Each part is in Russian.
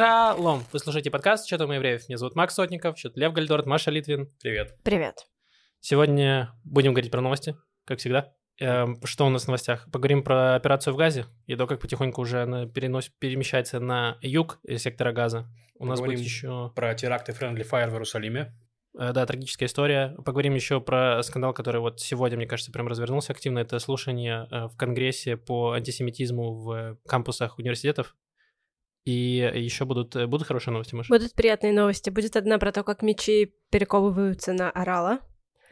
Шалом! Вы слушаете подкаст «Что там евреев?» Меня зовут Макс Сотников, что Лев Гальдорт, Маша Литвин. Привет. Привет. Сегодня будем говорить про новости, как всегда. Эм, Что у нас в новостях? Поговорим про операцию в Газе и то, как потихоньку уже она перенос... перемещается на юг сектора Газа. У нас Поговорим будет еще, про теракты Friendly Fire в Иерусалиме. э, да, трагическая история. Поговорим еще про скандал, который вот сегодня, мне кажется, прям развернулся активно. Это слушание э, в Конгрессе по антисемитизму в кампусах университетов. И еще будут, э, будут хорошие новости, Маша? Будут приятные новости. Будет одна про то, как мечи перековываются на орала.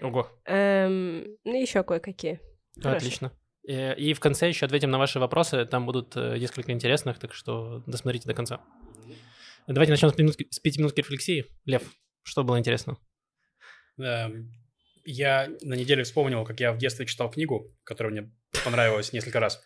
Ого, Эм, ну еще кое-какие. Хорошо. отлично. Э, И в конце еще ответим на ваши вопросы. Там будут э, несколько интересных, так что досмотрите до конца. Давайте начнем с, минутки, с пятиминутки рефлексии. Лев, что было интересно? Эм, Я на неделе вспомнил, как я в детстве читал книгу, которая мне понравилась несколько раз.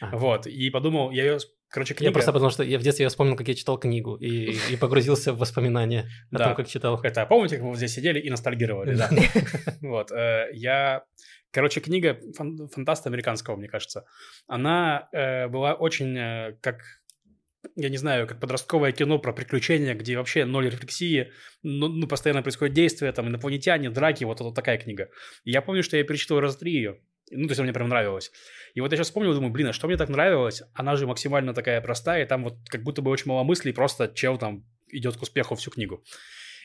Вот, и подумал, я ее... Короче, книга... Я просто потому что я в детстве я вспомнил, как я читал книгу и, и погрузился в воспоминания о Да. том, как читал. Это, помните, как мы здесь сидели и ностальгировали, да? Вот, э, я... Короче, книга фан- фантаста американского, мне кажется, она э, была очень э, как я не знаю, как подростковое кино про приключения, где вообще ноль рефлексии, ну, ну, постоянно происходит действие, там, инопланетяне, драки, вот, вот такая книга. И я помню, что я перечитал раза три ее, ну, то есть она мне прям нравилась. И вот я сейчас вспомнил, думаю, блин, а что мне так нравилось? Она же максимально такая простая, и там вот как будто бы очень мало мыслей, просто чел там идет к успеху всю книгу.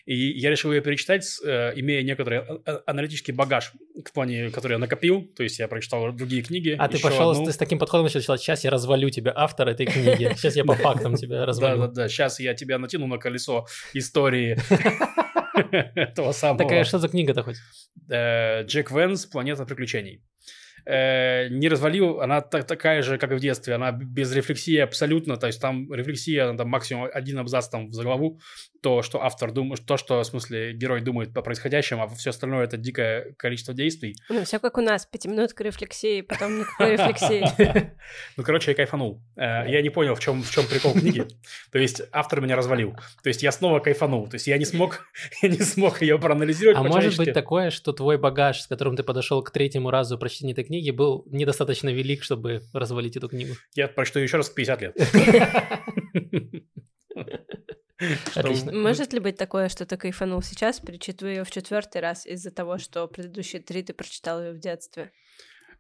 И я решил ее перечитать, э, имея некоторый а- а- аналитический багаж, в плане, который я накопил. То есть я прочитал другие книги. А ты пошел одну. с, таким подходом начал читать, сейчас я развалю тебя, автор этой книги. Сейчас я по фактам тебя развалю. да, да. Сейчас я тебя натяну на колесо истории этого самого. Такая, что за книга-то хоть? Э, Джек Венс «Планета приключений». Э, Не развалил, она та- такая же, как и в детстве, она без рефлексии абсолютно, то есть там рефлексия, там максимум один абзац там в заглаву, то, что автор думает, то, что, в смысле, герой думает по происходящему, а все остальное это дикое количество действий. Ну, все как у нас. Пятиминутка рефлексии, потом никакой рефлексии. Ну, короче, я кайфанул. Э, Я не понял, в чем, в чем прикол книги. То есть автор меня развалил. То есть я снова кайфанул. То есть я не смог, я не смог ее проанализировать А может быть такое, что твой багаж, с которым ты подошел к третьему разу прочтения этой книги, был недостаточно велик, чтобы развалить эту книгу? Я прочту еще раз в 50 лет. Что- Отлично. Может ли быть такое, что ты кайфанул сейчас, перечитывая ее в четвертый раз из-за того, что предыдущие три ты прочитал ее в детстве?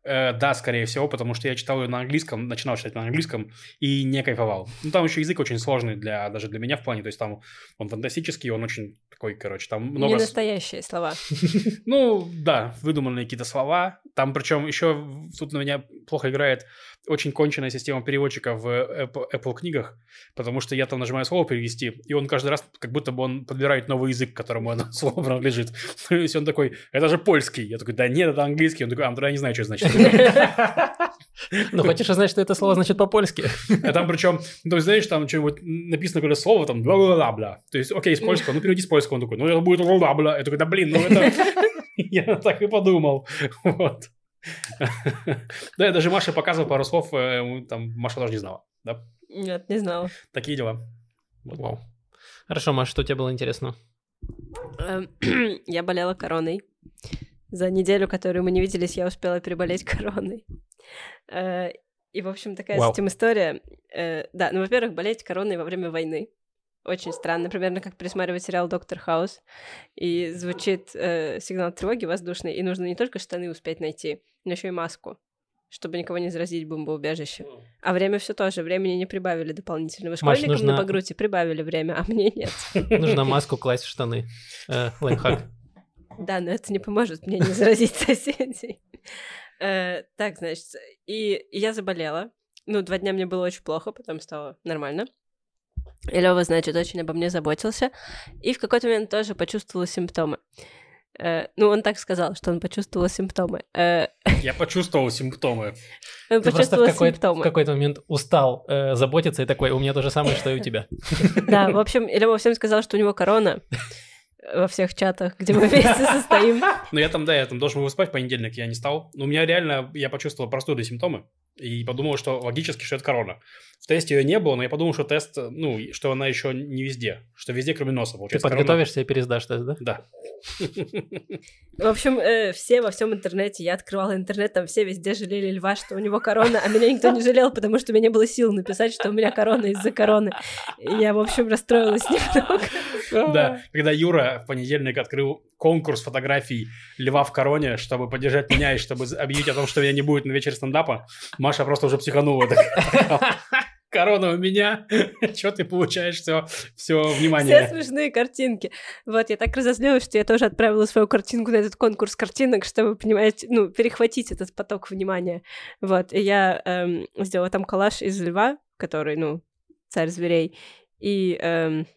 Э, да, скорее всего, потому что я читал ее на английском, начинал читать на английском и не кайфовал. Ну, там еще язык очень сложный для, даже для меня в плане, то есть там он фантастический, он очень такой, короче, там Не много... с- настоящие слова. Ну, да, выдуманные какие-то слова. Там, причем, еще тут на меня плохо играет очень конченная система переводчика в Apple, Apple книгах, потому что я там нажимаю слово перевести, и он каждый раз, как будто бы он подбирает новый язык, которому оно слово принадлежит. То есть он такой, это же польский. Я такой, да нет, это английский. Он такой, а, тогда я не знаю, что это значит. Ну, хочешь узнать, что это слово значит по-польски? А там причем, ну, ты знаешь, там что-нибудь написано какое-то слово, там, бла-бла-бла-бла. То есть, окей, с польского, ну, переведи с польского. Он такой, ну, это будет бла-бла-бла. Я такой, да блин, ну, это... Я так и подумал. Вот. Да, я даже Маше показывал пару слов, э, там, Маша даже не знала. Да, Нет, не знала. такие дела. Вау. Хорошо, Маш, что тебе было интересно? Эм, Я болела короной. За неделю, которую мы не виделись, я успела переболеть короной. Э, И, в общем, такая Вау. с этим история. Э, Да, ну, во-первых, болеть короной во время войны. Очень странно. Примерно как пересматривать сериал «Доктор Хаус». И звучит э, сигнал тревоги воздушный, и нужно не только штаны успеть найти, но еще и маску, чтобы никого не заразить в бомбоубежище. А время все тоже. Времени не прибавили дополнительного. Школьникам нужно- на Багруте прибавили время, а мне нет. Нужно маску класть в штаны. Лайфхак. Да, но это не поможет мне не заразить соседей. Э, Так, значит, и я заболела. Ну, два дня мне было очень плохо, потом стало нормально. И Лёва, значит, очень обо мне заботился. И в какой-то момент тоже почувствовала симптомы. Э, Ну, он так сказал, что он почувствовал симптомы. Э, Я почувствовал симптомы. Он Ты в почувствовал какой- в симптомы. какой-то момент устал э, заботиться и такой, у меня то же самое, что и у тебя. Да, в общем, Лёва всем сказал, что у него корона во всех чатах, где мы вместе состоим. Но я там, да, я там должен был спать в понедельник, я не стал. Но у меня реально, я почувствовал простуды симптомы. И подумал, что логически, что это корона. В тесте ее не было, но я подумал, что тест, ну, что она еще не везде. Что везде, кроме носа, Ты получается. подготовишься и пересдашь тест, да? корона. Да. В общем, э, все во всем интернете, я открывала интернет, там все везде жалели льва, что у него корона, а меня никто не жалел, потому что у меня не было сил написать, что у меня корона из-за короны. И я, в общем, расстроилась немного. Да, когда Юра в понедельник открыл конкурс фотографий льва в короне, чтобы поддержать меня и чтобы объявить о том, что меня не будет на вечере стендапа, Маша просто уже психанула. Корона у меня, что ты получаешь все, все Все внимание. смешные картинки. Вот, я так разозлилась, что я тоже отправила свою картинку на этот конкурс картинок, чтобы, понимаете, ну, перехватить этот поток внимания. Вот, и я эм, сделала там коллаж из льва, который, ну, царь зверей, и, эм,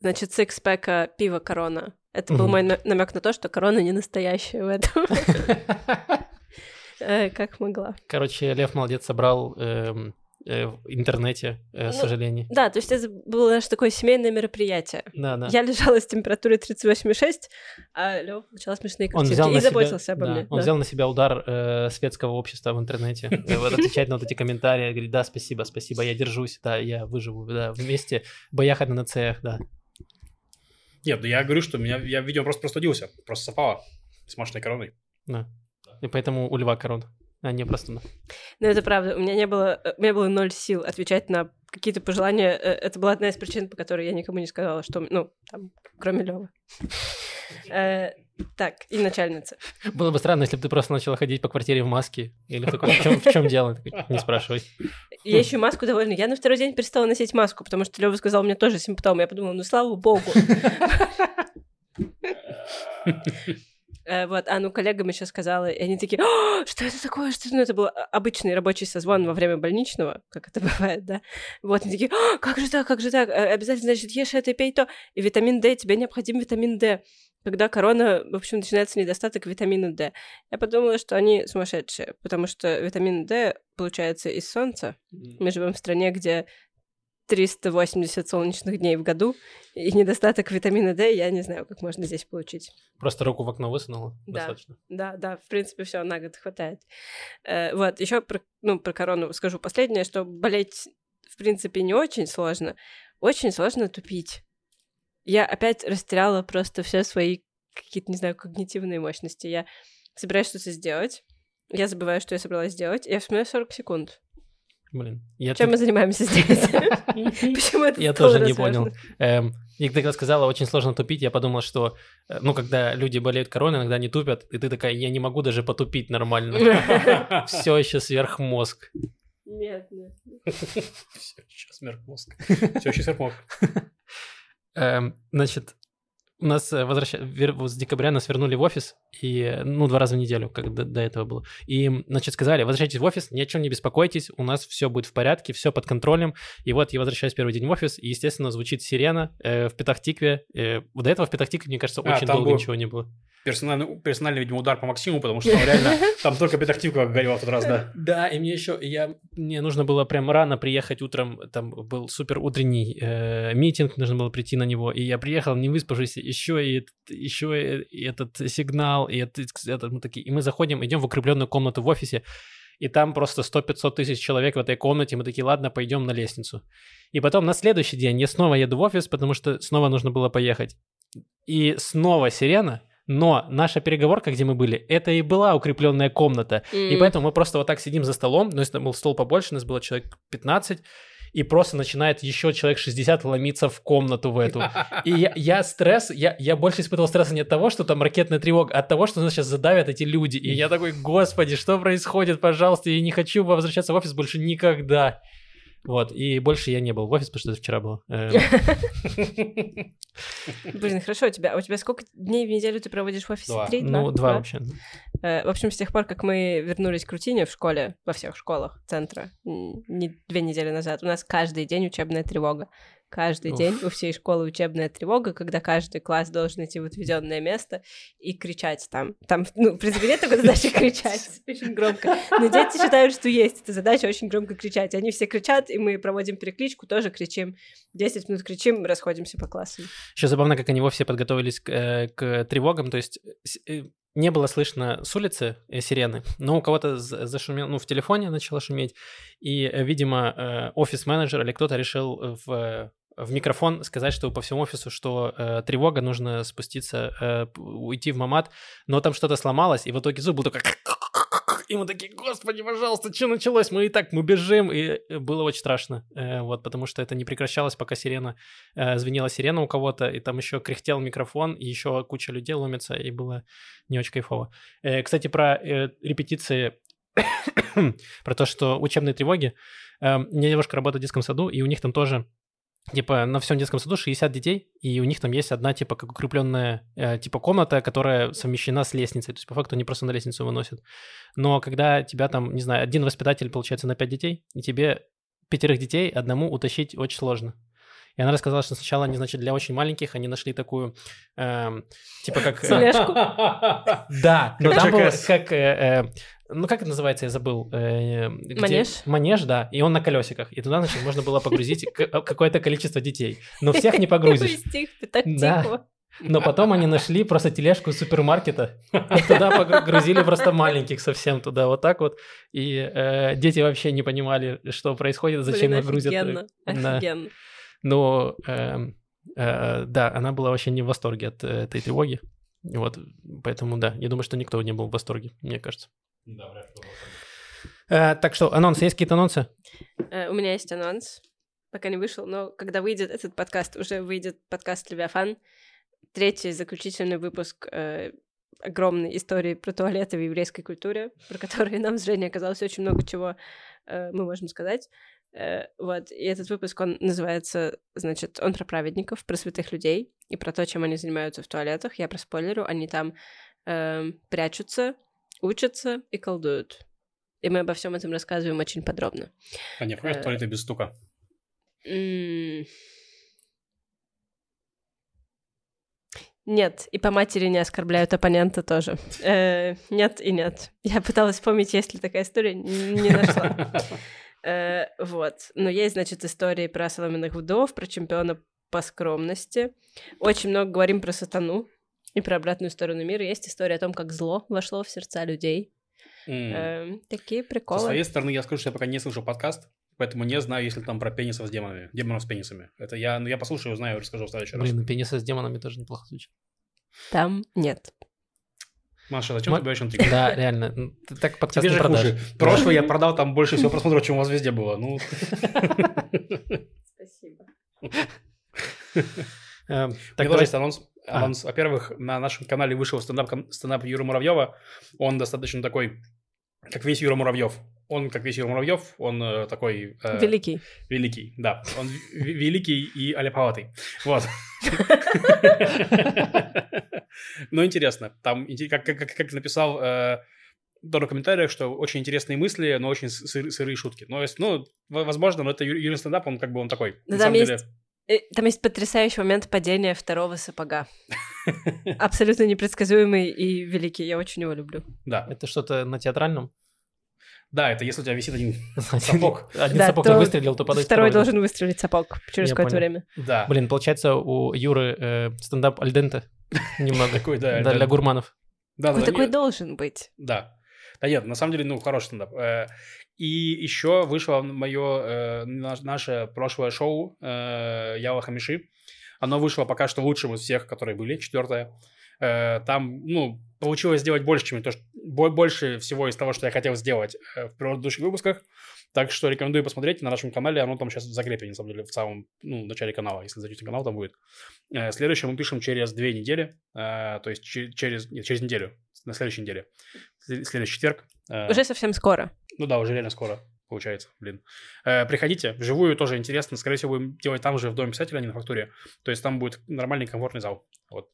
значит, сикспека пива корона. Это был мой намек на то, что корона не настоящая в этом. Э, Как могла. Короче, Лев молодец, собрал эм, э, в интернете э, Ну, сожалений. Да, то есть это было наше такое семейное мероприятие. Да, да. Я лежала с температурой 38,6, а Лёва получал смешные Он картинки взял и на себя, заботился обо да, мне. он да. взял на себя удар э, светского общества в интернете. Вот отвечать на вот эти комментарии, говорит, да, спасибо, спасибо, я держусь, да, я выживу, да, вместе бояхать на НЦХ, да. Нет, ну я говорю, что меня, я, видимо, просто простудился. Просто совпало с Машиной короной. да. И поэтому у льва корона, а не просто. Но это правда, у меня не было, э, у меня было ноль сил отвечать на какие-то пожелания. Э, Это была одна из причин, по которой я никому не сказала, что, ну, там, кроме Лёвы. Так, и начальница. Было бы странно, если бы ты просто начала ходить по квартире в маске. Или такой, в чем, в чем дело? Не спрашивай. Я еще маску довольна. Я на второй день перестала носить маску, потому что Лёва сказал, у меня тоже симптомы. Я подумала, ну, слава богу. Э, Вот, а ну коллегам еще сказала, и они такие, «А, что это такое, что это?» Ну, это был обычный рабочий созвон во время больничного, как это бывает, да. Вот, они такие, «А, как же так, как же так, Э, обязательно, значит, ешь это, пей то, и витамин D, тебе необходим витамин D. Когда корона, в общем, начинается недостаток витамина D. Я подумала, что они сумасшедшие, потому что витамин D получается из солнца. Мы живем в стране, где 380 солнечных дней в году, и недостаток витамина D я не знаю, как можно здесь получить. Просто руку в окно высунула. Да. Достаточно. Да, да, в принципе, все на год хватает. Э, вот, еще про, ну, про корону скажу последнее, что болеть, в принципе, не очень сложно. Очень сложно тупить. Я опять растеряла просто все свои какие-то, не знаю, когнитивные мощности. Я собираюсь что-то сделать, я забываю, что я собралась сделать, и я вспоминаю 40 секунд. Блин. Я Чем тут- мы занимаемся здесь? Почему это Я тоже не понял. Эм, и ты когда сказала, очень сложно тупить, я подумал, что, э, ну, когда люди болеют короной, иногда они тупят, и ты такая, я не могу даже потупить нормально. Все еще сверхмозг. Нет, нет. Сейчас мозг. Все еще сверхмозг. Эм, Значит, у нас э, вот с декабря нас вернули в офис, и, ну, два раза в неделю, как до, до этого было. И, значит, сказали, возвращайтесь в офис, ни о чем не беспокойтесь, у нас все будет в порядке, все под контролем. И вот я возвращаюсь первый день в офис, и, естественно, звучит сирена э, в Петахтикве. Э, до этого в Петахтикве, мне кажется, А, очень долго был- ничего не было. Персональный, персональный, видимо, удар по Максиму, потому что там реально, там только педактивка горела в тот раз, да. Да, и мне еще, я, мне нужно было прям рано приехать утром, там был супер утренний э, митинг, нужно было прийти на него, и я приехал, не выспавшись, еще и, еще и этот сигнал, и этот, этот- мы такие, и мы заходим, идем в укрепленную комнату в офисе, и там просто 100-500 тысяч человек в этой комнате, мы такие, ладно, пойдем на лестницу. И потом на следующий день я снова еду в офис, потому что снова нужно было поехать. И снова сирена, но наша переговорка, где мы были, это и была укрепленная комната. И М. поэтому мы просто вот так сидим за столом, но если был стол побольше, нас было человек 15, и просто начинает еще человек 60 ломиться в комнату в эту. И я, я стресс, я, я больше испытывал стресса не от того, что там ракетная тревога, а от того, что нас сейчас задавят эти люди. И я такой, господи, что происходит, пожалуйста, я не хочу возвращаться в офис больше никогда. Вот, и больше я не был в офис, потому что это вчера было. Эм, Блин, хорошо, у тебя, у тебя сколько дней в неделю ты проводишь в офисе? Три? Ну, два вообще. Э, В общем, с тех пор, как мы вернулись к рутине в школе, во всех школах центра, не, две недели назад, у нас каждый день учебная тревога. Каждый Уф. день у всей школы учебная тревога, когда каждый класс должен идти в отведенное место и кричать там. Там, ну, принципе, нет такой задачи кричать очень громко. Но дети считают, что есть эта задача очень громко кричать. Они все кричат, и мы проводим перекличку, тоже кричим. 10 минут кричим, расходимся по классам. Еще забавно, как они вовсе подготовились к, э, к тревогам. То есть э, не было слышно с улицы э, сирены, но у кого-то зашумел, ну, в телефоне начало шуметь, и, э, видимо, э, офис-менеджер или кто-то решил в, в микрофон сказать, что по всему офису, что э, тревога, нужно спуститься, э, уйти в мамат, но там что-то сломалось, и в итоге звук был такой... И мы такие, господи, пожалуйста, что началось? Мы и так, мы бежим, и э, было очень страшно, э, вот, потому что это не прекращалось, пока сирена, э, звенела сирена у кого-то, и там еще кряхтел микрофон, и еще куча людей ломится, и было не очень кайфово. Кстати, про репетиции, про то, что учебные тревоги. Э, У меня девушка работает в детском саду, и у них там тоже Типа на всем детском саду 60 детей, и у них там есть одна типа как укрепленная э, типа комната, которая совмещена с лестницей. То есть по факту они просто на лестницу выносят. Но когда тебя там, не знаю, один воспитатель получается на 5 детей, и тебе пятерых детей одному утащить очень сложно. И она рассказала, что сначала они, значит, для очень маленьких они нашли такую, эм, типа как... э, Тележку. да, но там было как... ну, как это называется, я забыл. э, где- Манеж? Манеж, да. И он на колесиках. И туда, значит, можно было погрузить э, какое-то количество детей. Но всех не погрузишь. Да. Но потом они нашли просто тележку из супермаркета. И туда погрузили просто маленьких совсем туда, вот так вот. И э, дети вообще не понимали, что происходит, зачем Блин, их грузят. офигенно, Да. офигенно. Но эм, э, да, она была вообще не в восторге от этой тревоги. Вот, поэтому да, я думаю, что никто не был в восторге, мне кажется. Да, вряд ли. Э, так что, анонсы, есть какие-то анонсы? Э, У меня есть анонс, пока не вышел, но когда выйдет этот подкаст, уже выйдет подкаст «Левиафан», третий заключительный выпуск э, огромной истории про туалеты в еврейской культуре, про которые нам с Женей оказалось очень много чего э, мы можем сказать. Э, вот, и этот выпуск, он называется, значит, он про праведников, про святых людей и про то, чем они занимаются в туалетах. Я проспойлерю, они там эм, прячутся, учатся и колдуют. И мы обо всем этом рассказываем очень подробно. А не входят Э, туалеты без стука. Нет, и по матери не оскорбляют оппонента тоже. Э, нет и нет. Я пыталась вспомнить, есть ли такая история, не нашла. Э, вот. Но есть, значит, истории про соломенных вдов, про чемпиона по скромности. Очень много говорим про сатану и про обратную сторону мира. Есть история о том, как зло вошло в сердца людей. М. Э, такие Со приколы. своей стороны я скажу, что я пока не слышал подкаст, поэтому не знаю, если там про пенисов с демонами, демонов с пенисами. Это я, ну, я послушаю, узнаю, расскажу в следующий раз. Блин, ну пенисы с демонами тоже неплохо звучит. Там нет. Маша, зачем Ма- ты даешь интригу? Да, реально. ты Так подкаст Тебе не продашь. хуже. Прошлое я продал там больше всего просмотров, чем у вас везде было. Ну, Спасибо. Эм, так Так, тоже давай- есть анонс. А. Во-первых, на нашем канале вышел стендап, стендап Юры Муравьева. Он достаточно такой, как весь Юра Муравьев. Он, как весь Юра Муравьев, он э, такой... э, Великий. Великий, да. Он великий и аляповатый. Вот. Но интересно. Там, как, написал э, Дора в комментариях, что очень интересные мысли, но очень сыр- сырые шутки. Но, ну, возможно, но это Юрий стендап, он как бы он такой. Да На там деле, есть- Э, Там есть потрясающий момент падения второго сапога. Абсолютно непредсказуемый и великий. Я очень его люблю. Да. Это что-то на театральном? Да, это если у тебя висит один сапог. Один Да, сапог то выстрелил, то падает Второй второй. должен выстрелить сапог через Я какое-то понял. время. Да. Блин, получается, у Юры э, стендап альденте немного. Такой, да. Да. Для гурманов. Да, такой должен быть. Да. Да нет, на самом деле, ну, хороший стендап. Э, И еще вышло мое, наше прошлое шоу э, Яла Хамиши. Оно вышло пока что лучшим из всех, которые были, четвертое. Э, Там, ну, получилось сделать больше, чем то, что, бо- больше всего из того, что я хотел сделать э, в предыдущих выпусках. Так что рекомендую посмотреть на нашем канале. Оно там сейчас в закрепе, на самом деле, в самом, ну, начале канала. Если зайдете на канал, там будет. Э, Следующее мы пишем через две недели. э, То есть че- через, нет, через неделю. На следующей неделе. След- Следующий четверг. Э, Уже совсем скоро. Ну да, уже реально скоро получается, блин. Э, приходите, вживую тоже интересно. Скорее всего, будем делать там же, в Доме писателя, а не на фактуре. То есть там будет нормальный, комфортный зал. Вот.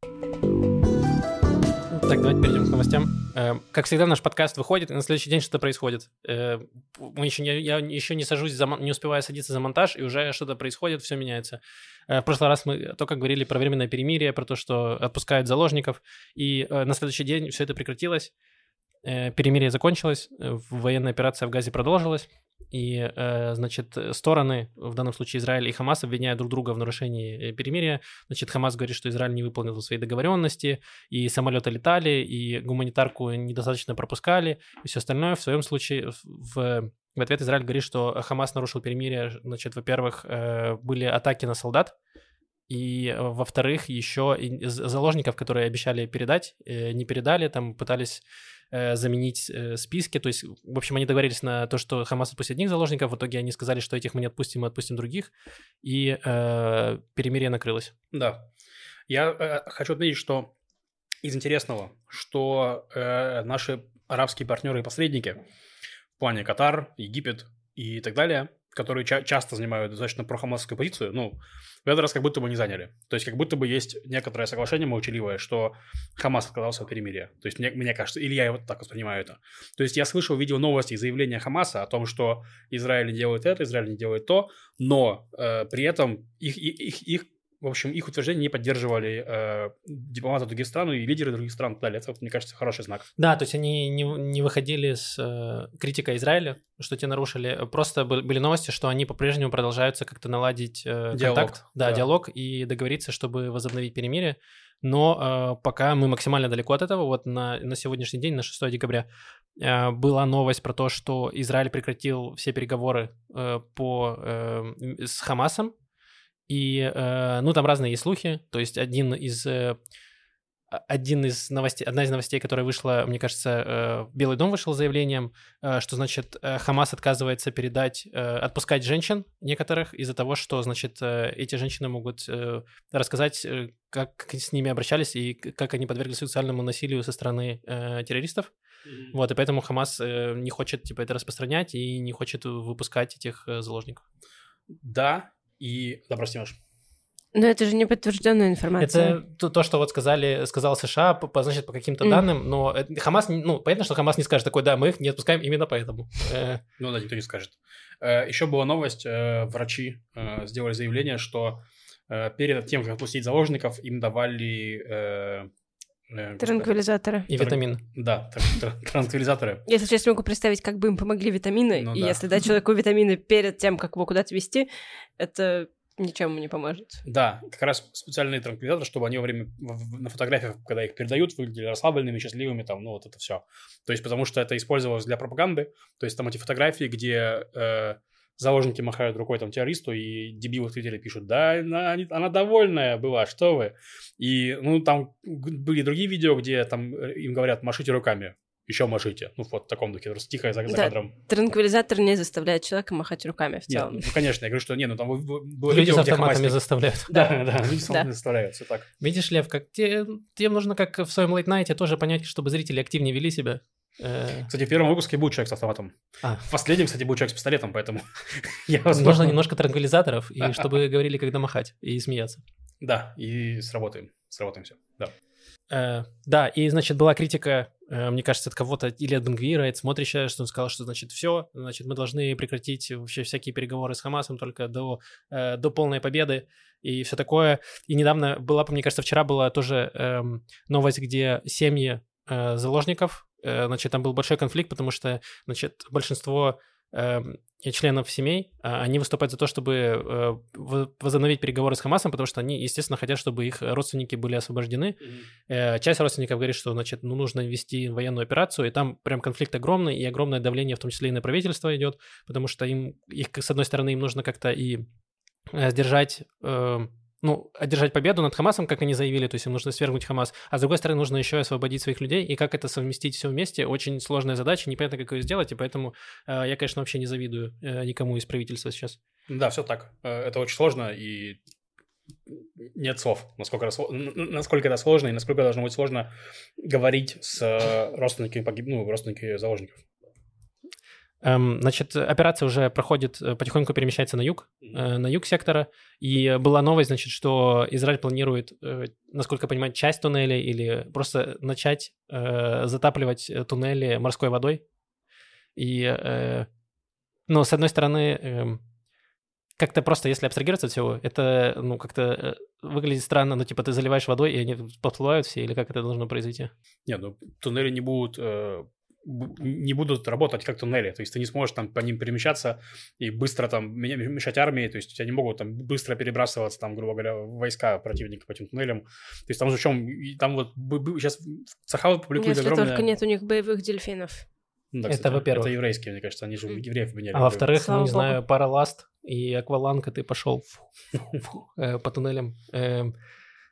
Так, давайте перейдем к новостям. Э, Как всегда, наш подкаст выходит, и на следующий день что-то происходит. Э, Мы еще не, я еще не сажусь, за, не успеваю садиться за монтаж, и уже что-то происходит, все меняется. Э, В прошлый раз мы только говорили про временное перемирие, про то, что отпускают заложников, и э, на следующий день все это прекратилось. Э, Перемирие закончилось, э, военная операция в Газе продолжилась, и, э, значит, стороны, в данном случае Израиль и Хамас, обвиняют друг друга в нарушении перемирия. Значит, Хамас говорит, что Израиль не выполнил свои договоренности, и самолеты летали, и гуманитарку недостаточно пропускали, и все остальное. В своем случае в в ответ Израиль говорит, что Хамас нарушил перемирие. Значит, во-первых, были атаки на солдат, и, во-вторых, еще заложников, которые обещали передать, не передали, там пытались э, заменить э, списки. То есть, в общем, они договорились на то, что Хамас отпустит одних заложников. В итоге они сказали, что этих мы не отпустим, мы отпустим других. И э, перемирие накрылось. Да. Я э, хочу отметить, что из интересного, что э, наши арабские партнеры и посредники в плане Катар, Египет и так далее, которые ча- часто занимают достаточно прохамасскую позицию, ну, в этот раз как будто бы не заняли. То есть как будто бы есть некоторое соглашение молчаливое, что Хамас отказался от перемирия. То есть мне, мне кажется, или я вот так воспринимаю это. То есть я слышал, видел новости и заявления Хамаса о том, что Израиль не делает это, Израиль не делает то, но э, при этом их, их, их в общем, их утверждения не поддерживали э, дипломаты других стран и лидеры других стран и далее. Это, мне кажется, хороший знак. Да, то есть они не, не выходили с э, критикой Израиля, что те нарушили. Просто были новости, что они по-прежнему продолжаются как-то наладить э, диалог, контакт, да, да, диалог и договориться, чтобы возобновить перемирие. Но э, пока мы максимально далеко от этого. Вот на, на сегодняшний день, на 6 декабря, э, была новость про то, что Израиль прекратил все переговоры э, по, э, с Хамасом и, э, ну, там разные есть слухи. То есть один из... Э, один из новостей, одна из новостей, которая вышла, мне кажется, э, Белый дом вышел с заявлением, э, что, значит, э, Хамас отказывается передать, отпускать женщин некоторых из-за того, что, значит, эти женщины могут рассказать, как с ними обращались и как они подверглись сексуальному насилию со стороны террористов. Mm-hmm. Вот, и поэтому Хамас не хочет, типа, это распространять и не хочет выпускать этих заложников. Да, и... Да, прости, Маш. Но это же не подтвержденная информация. Это то, то, что вот сказали, сказал США, по, значит, по каким-то mm. данным, но Хамас, ну, понятно, что Хамас не скажет такой, да, мы их не отпускаем именно поэтому. Э. Ну да, никто не скажет. Э, Еще была новость, э, врачи сделали заявление, что перед тем, как отпустить заложников, им давали Транквилизаторы. И витамины. Да, транквилизаторы. Если честно, могу представить, как бы им помогли витамины. Ну, и да. если дать человеку витамины перед тем, как его куда-то вести, это ничем не поможет. Да, как раз специальные транквилизаторы, чтобы они во время, на фотографиях, когда их передают, выглядели расслабленными, счастливыми, там, ну, вот это все. То есть, потому что это использовалось для пропаганды, то есть там эти фотографии, где э, заложники махают рукой там террористу, и дебилы в Твиттере пишут, да, она, она довольная была, что вы. И, ну, там были другие видео, где там э, им говорят, машите руками еще машите. Ну, вот в таком духе, просто тихо за, за да, кадром. Транквилизатор не заставляет человека махать руками в целом. Нет, ну, конечно, я говорю, что не, ну там было Люди видео, с автоматами Хамас... заставляют. Да, да, люди с автоматами заставляют, все так. Видишь, Лев, как тебе, тебе нужно, как в своем лейтнайте, тоже понять, чтобы зрители активнее вели себя. Э. Кстати, в первом выпуске был человек с автоматом. А. В последнем, кстати, был человек с пистолетом, поэтому... я, возможно... Нужно немножко транквилизаторов, и чтобы говорили, когда махать, и смеяться. Да, и сработаем. Сработаем все, да. Э, да, и, значит, была критика, э, мне кажется, от кого-то, или от Бенгвира, от смотрящего, что он сказал, что, значит, все, значит, мы должны прекратить вообще всякие переговоры с Хамасом только до, до полной победы и все такое. И недавно была, мне кажется, вчера была тоже э, новость, где семьи заложников, значит, там был большой конфликт, потому что, значит, большинство Эм, членов семей, а, они выступают за то, чтобы э, возобновить переговоры с Хамасом, потому что они, естественно, хотят, чтобы их родственники были освобождены. Mm-hmm. Часть родственников говорит, что, значит, ну, нужно вести военную операцию, и там прям конфликт огромный, и огромное давление, в том числе и на правительство идет, потому что им, их, с одной стороны, им нужно как-то и э, сдержать эм, ну, одержать победу над Хамасом, как они заявили, то есть им нужно свергнуть Хамас, а с другой стороны нужно еще освободить своих людей, и как это совместить все вместе, очень сложная задача, непонятно, как ее сделать, и поэтому э, я, конечно, вообще не завидую э, никому из правительства сейчас. Да, все так. Э, это очень сложно, и нет слов, насколько насколько это сложно, и насколько должно быть сложно говорить с э, родственниками, погиб... ну, родственниками заложников. Эм, значит, операция уже проходит, э, потихоньку перемещается на юг, э, на юг сектора. И была новость, значит, что Израиль планирует, э, насколько я понимаю, часть туннелей или просто начать затапливать туннели морской водой. И, ну, с одной стороны, эм, как-то просто, если абстрагироваться от всего, это, ну, как-то выглядит странно, ну, типа, ты заливаешь водой, и они подплывают все, или как это должно произойти? Нет, ну, туннели не будут не будут работать как туннели. То есть ты не сможешь там по ним перемещаться и быстро там мешать армии. То есть у тебя не могут там быстро перебрасываться там, грубо говоря, войска противника по этим туннелям. То есть там же в чем... Там вот сейчас Сахал публикует Если огромное... только нет у них боевых дельфинов. Ну, да, Это во-первых. Это еврейские, мне кажется, они же евреев меняли. А во-вторых, ну, не богу. знаю, параласт и акваланг, и ты пошел по туннелям.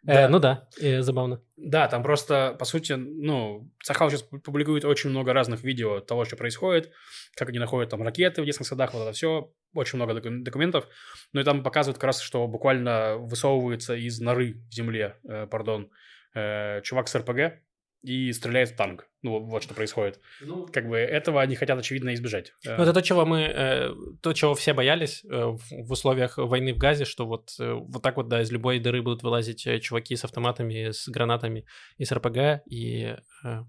Э, Да. Ну да, э, забавно. Да, там просто, по сути, ну, Сахал сейчас публикует очень много разных видео того, что происходит, как они находят там ракеты в детских садах, вот это все, очень много доку- документов. Ну и там показывают как раз, что буквально высовывается из норы в земле, э, пардон, э, чувак с РПГ и стреляет в танк. Ну, вот, что происходит. Как бы этого они хотят, очевидно, избежать. Э, Ну, это то, чего мы, э, то, чего все боялись э, в, в условиях войны в Газе, что вот, э, вот так вот, да, из любой дыры будут вылазить э, чуваки с автоматами, с гранатами и с РПГ, и э,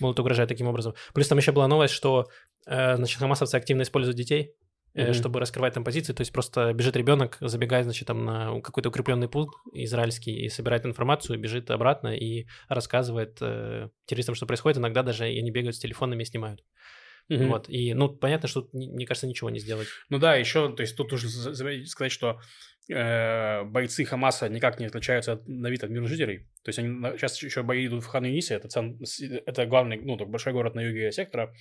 будут угрожать таким образом. Плюс там еще была новость, что, э, значит, хамасовцы активно используют детей, Мгм. чтобы раскрывать там позиции, то есть просто бежит ребенок, забегает, значит, там на какой-то укрепленный пункт израильский и собирает информацию, бежит обратно и рассказывает э, террористам, что происходит. Иногда даже они бегают с телефонами и снимают. мгм. Вот. И, ну, понятно, что тут, мне кажется, ничего не сделать. Ну да, еще, то есть тут нужно за- за- сказать, что э, бойцы Хамаса никак не отличаются от, на вид от мирных жителей. То есть они сейчас еще бои идут в хан это, цен- это главный, ну, так, большой город на юге сектора.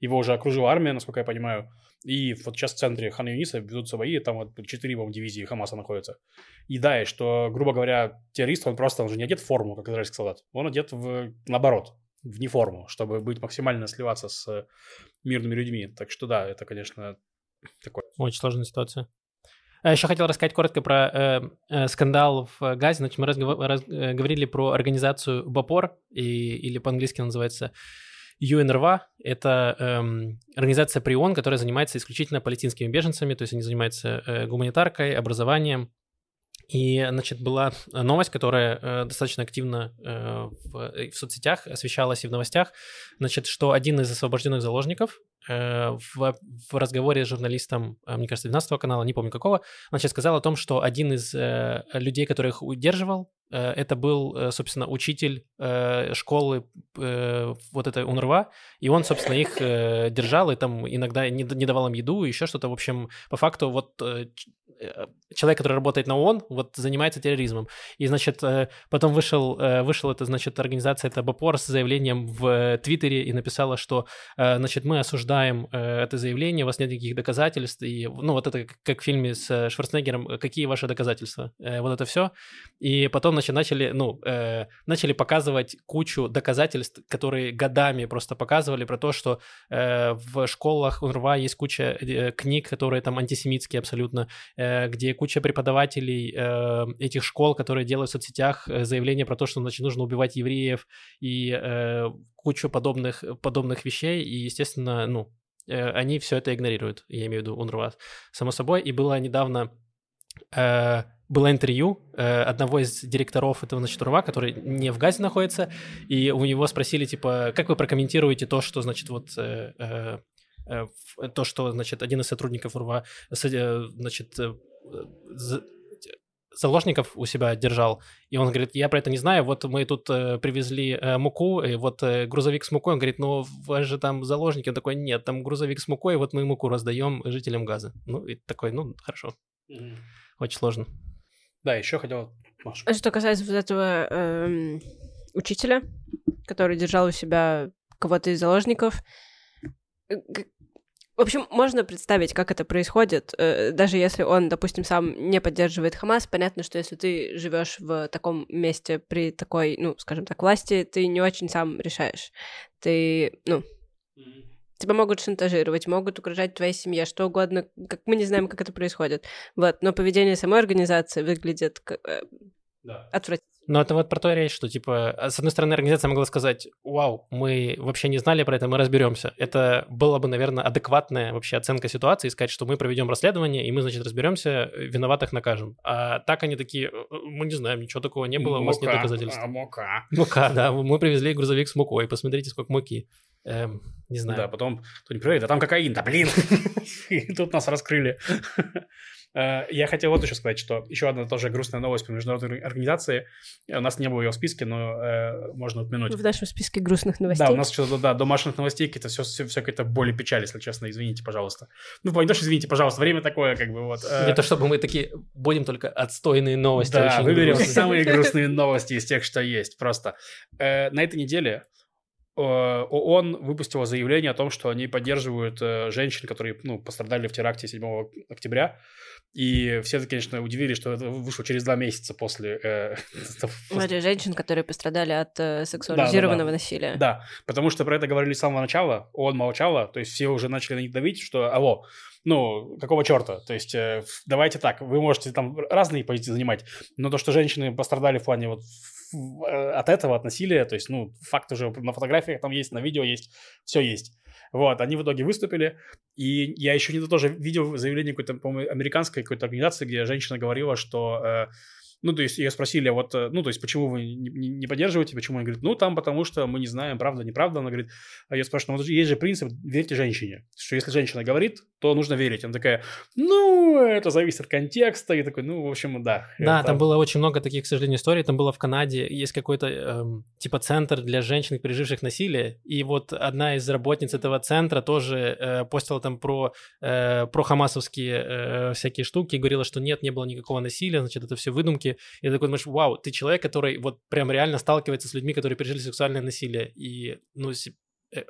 Его уже окружила армия, насколько я понимаю. И вот сейчас в центре хан Юниса ведутся бои, там вот четыре, по дивизии Хамаса находятся. И да, и что, грубо говоря, террорист, он просто, он же не одет в форму, как израильский солдат. Он одет в, наоборот, в неформу, чтобы быть максимально сливаться с мирными людьми. Так что да, это, конечно, такое. Очень сложная ситуация. А еще хотел рассказать коротко про э, э, скандал в Газе. Значит, мы разгова- раз- э, говорили про организацию БАПОР, и, или по-английски называется ЮНРВА. Это эм, организация при ООН, которая занимается исключительно палестинскими беженцами, то есть они занимаются э, гуманитаркой, образованием. И, значит, была новость, которая э, достаточно активно э, в, э, в соцсетях освещалась и в новостях, значит, что один из освобожденных заложников в, в разговоре с журналистом, э, мне кажется, 12 канала, не помню какого, значит, сказал о том, что один из э, людей, которых удерживал, э, это был, э, собственно, учитель э, школы э, вот этой УНРВА, и он, собственно, их э, держал, и там иногда не, давал им еду, и еще что-то. В общем, по факту вот э, э, человек, который работает на ООН, вот занимается терроризмом. И, значит, э, потом вышел, э, вышел эта, значит, организация, это БАПОР с заявлением в э, Твиттере и написала, что, э, значит, мы осуждаем э, это заявление, у вас нет никаких доказательств, и, ну, вот это как, в фильме с э, Шварценеггером, э, какие ваши доказательства? Вот это все. И потом, значит, начали, ну, начали показывать кучу доказательств, которые годами просто показывали про то, что в школах УНРВА есть куча книг, которые там антисемитские абсолютно, где куча преподавателей этих школ, которые делают в соцсетях заявления про то, что, значит, нужно убивать евреев и кучу подобных, подобных вещей, и, естественно, ну, э, они все это игнорируют, я имею в виду УНРВА, само собой, и было недавно э, было интервью э, одного из директоров этого, значит, УРВА, который не в Газе находится, и у него спросили, типа, как вы прокомментируете то, что, значит, вот э, э, э, то, что, значит, один из сотрудников УРВА, э, значит, э, заложников у себя держал, и он говорит, я про это не знаю, вот мы тут э, привезли э, муку, и вот э, грузовик с мукой, он говорит, ну, у вас же там заложники, он такой, нет, там грузовик с мукой, вот мы муку раздаем жителям Газа. Ну, и такой, ну, хорошо, очень сложно. Да, еще хотел... Маша. А Что касается вот этого эм, учителя, который держал у себя кого-то из заложников, э, в общем, можно представить, как это происходит, э, даже если он, допустим, сам не поддерживает Хамас. Понятно, что если ты живешь в таком месте при такой, ну, скажем так, власти, ты не очень сам решаешь. Ты, ну, Тебя могут шантажировать, могут угрожать твоей семье, что угодно. Как мы не знаем, как это происходит. Вот, но поведение самой организации выглядит к- э, Да. отвратительно. Но это вот про то речь, что, типа, а, с одной стороны, организация могла сказать, вау, мы вообще не знали про это, мы разберемся. Это была бы, наверное, адекватная вообще оценка ситуации, сказать, что мы проведем расследование, и мы, значит, разберемся, виноватых накажем. А так они такие, «Э, э, мы не знаем, ничего такого не было, у вас нет Мука, доказательств. а, Мука. Мука, да, мы привезли грузовик с мукой, посмотрите, сколько муки. Эм, не знаю. Да, потом кто-нибудь проверит, а там кокаин, да блин. И тут нас раскрыли. Э, я хотел вот еще сказать, что еще одна тоже грустная новость по международной организации. У нас не было ее в списке, но э, можно упомянуть. В нашем списке грустных новостей. Да, у нас что-то, да, домашних новостей, какие-то все, все, все какие-то боли, печаль, если честно, извините, пожалуйста. Ну, что извините, пожалуйста, время такое, как бы вот. Э... Не то, чтобы мы такие будем только отстойные новости. Да, выберем самые грустные новости из тех, что есть, просто. Э, на этой неделе ООН выпустила заявление о том, что они поддерживают э, женщин, которые ну, пострадали в теракте 7 октября. И все, конечно, удивились, что это вышло через два месяца после... Э, после... женщин, которые пострадали от э, сексуализированного да, да, да. насилия. Да, потому что про это говорили с самого начала, ООН молчала, то есть все уже начали на них давить, что алло, ну, какого черта? То есть, э, давайте так, вы можете там разные позиции занимать, но то, что женщины пострадали в плане вот Э, от этого, от насилия, то есть, ну, факт уже на фотографиях там есть, на видео есть, все есть. Вот, они в итоге выступили, и я еще не тоже видел заявление какой-то, по-моему, американской какой-то организации, где женщина говорила, что э, ну, то есть ее спросили, а вот, э, ну, то есть почему вы не, не поддерживаете, почему? Она говорит, ну, там потому что мы не знаем, правда, неправда. Она говорит, а я спрашиваю, ну, вот есть же принцип, верьте женщине, что если женщина говорит, то нужно верить. Она такая, ну, это зависит от контекста. И такой, ну, в общем, да. Да, это... там было очень много таких, к сожалению, историй. Там было в Канаде, есть какой-то, эм, типа, центр для женщин, переживших насилие. И вот одна из работниц этого центра тоже э, постила там про, э, про хамасовские э, всякие штуки, говорила, что нет, не было никакого насилия, значит, это все выдумки. И ты такой думаешь, вау, ты человек, который вот прям реально сталкивается с людьми, которые пережили сексуальное насилие. И, ну, э,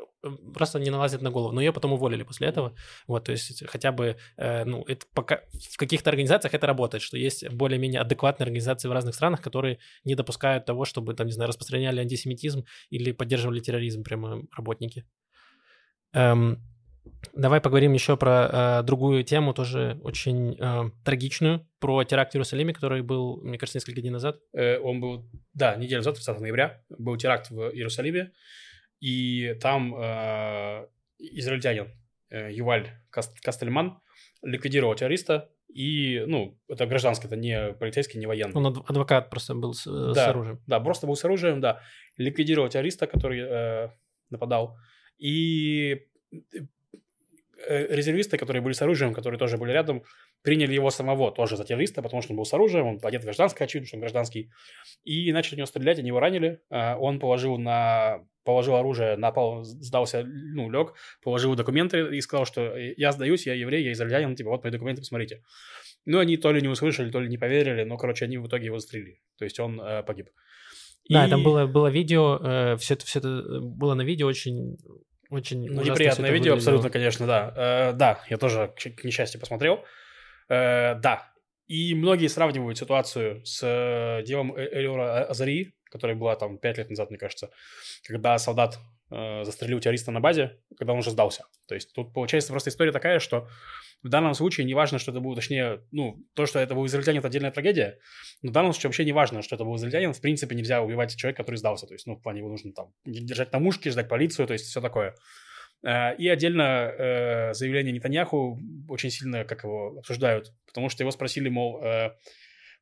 просто не налазит на голову. Но ее потом уволили после этого. Вот, то есть хотя бы, э, ну, это пока в каких-то организациях это работает, что есть более-менее адекватные организации в разных странах, которые не допускают того, чтобы, там, не знаю, распространяли антисемитизм или поддерживали терроризм прямо работники. Эм, Давай поговорим еще про э, другую тему, тоже очень э, трагичную, про теракт в Иерусалиме, который был, мне кажется, несколько дней назад. Э, он был, да, неделю назад, 30 ноября, был теракт в Иерусалиме, и там э, израильтянин э, Юваль Каст, Кастельман ликвидировал террориста, и, ну, это гражданский, это не полицейский, не военный. Он адвокат просто был с, э, да, с оружием. Да, просто был с оружием, да. Ликвидировал террориста, который э, нападал, и резервисты, которые были с оружием, которые тоже были рядом, приняли его самого тоже за террориста, потому что он был с оружием, он одет в гражданское, очевидно, что он гражданский, и начали в него стрелять, они его ранили, а, он положил на положил оружие на пол, сдался, ну, лег, положил документы и сказал, что я сдаюсь, я еврей, я израильтянин, типа, вот мои документы, посмотрите. Ну, они то ли не услышали, то ли не поверили, но, короче, они в итоге его застрелили. То есть он э, погиб. Да, и... там было, было видео, э, все, это, все это было на видео очень очень ну, неприятное видео, абсолютно, конечно, да. Э, да, я тоже, к, несчастью, посмотрел. Э, да. И многие сравнивают ситуацию с э, делом э, Элиора Азари, которая была там пять лет назад, мне кажется, когда солдат э, застрелил террориста на базе, когда он уже сдался. То есть тут получается просто история такая, что в данном случае не важно, что это был, точнее, ну, то, что это был израильтянин, это отдельная трагедия, но в данном случае вообще не важно, что это был израильтянин, в принципе, нельзя убивать человека, который сдался, то есть, ну, в плане его нужно там держать на мушке, ждать полицию, то есть все такое. Э, и отдельно э, заявление Нетаньяху очень сильно, как его обсуждают, потому что его спросили, мол,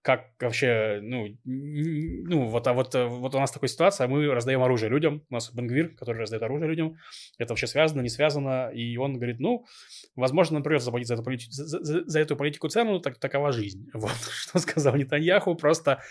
как вообще, ну, ну вот, а вот, вот у нас такая ситуация, мы раздаем оружие людям, у нас Бенгвир, который раздает оружие людям, это вообще связано, не связано, и он говорит, ну, возможно, нам придется заплатить за эту, полити- за, за, за эту политику цену, так, такова жизнь. Вот, что сказал Нетаньяху, просто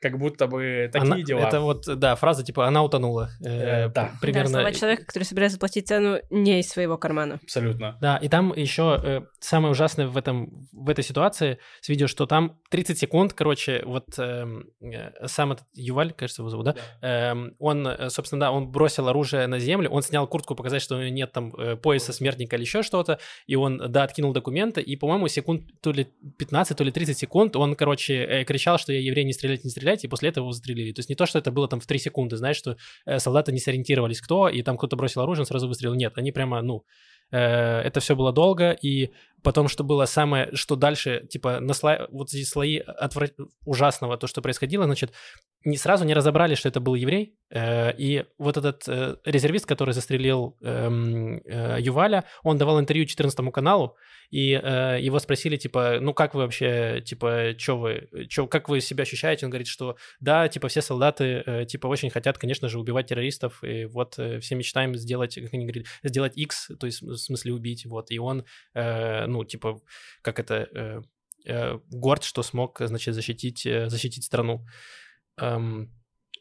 как будто бы такие она, дела. Это вот, да, фраза типа «она утонула». Э, э, да. Примерно. Да, слова человека, который собирается платить цену не из своего кармана. Абсолютно. Да, и там еще э, самое ужасное в, этом, в этой ситуации с видео, что там 30 секунд, короче, вот эм, э, сам этот Юваль, кажется, его зовут, да? да. Эм, э, он, собственно, да, он бросил оружие на землю, он снял куртку, показать, что у него нет там э, пояса смертника или еще что-то, и он, да, откинул документы, и, по-моему, секунд то ли 15, то ли 30 секунд он, короче, э, кричал, что я еврей, не стрелять, не стрелять, и после этого его застрелили. То есть не то, что это было там в 3 секунды, знаешь, что э, солдаты не сориентировались, кто, и там кто-то бросил оружие, он сразу выстрелил. Нет, они прямо, ну, э, это все было долго, и потом, что было самое, что дальше, типа, на сло... вот здесь слои отвра... ужасного, то, что происходило, значит, не сразу не разобрали, что это был еврей, э, и вот этот э, резервист, который застрелил э, э, Юваля, он давал интервью 14 каналу, и э, его спросили, типа, ну как вы вообще, типа, что вы, чё, как вы себя ощущаете? Он говорит, что да, типа, все солдаты, э, типа, очень хотят, конечно же, убивать террористов, и вот э, все мечтаем сделать, как они говорят, сделать X, то есть в смысле убить, вот, и он, э, ну, типа, как это... Э, э, горд, что смог, значит, защитить, э, защитить страну. Эм,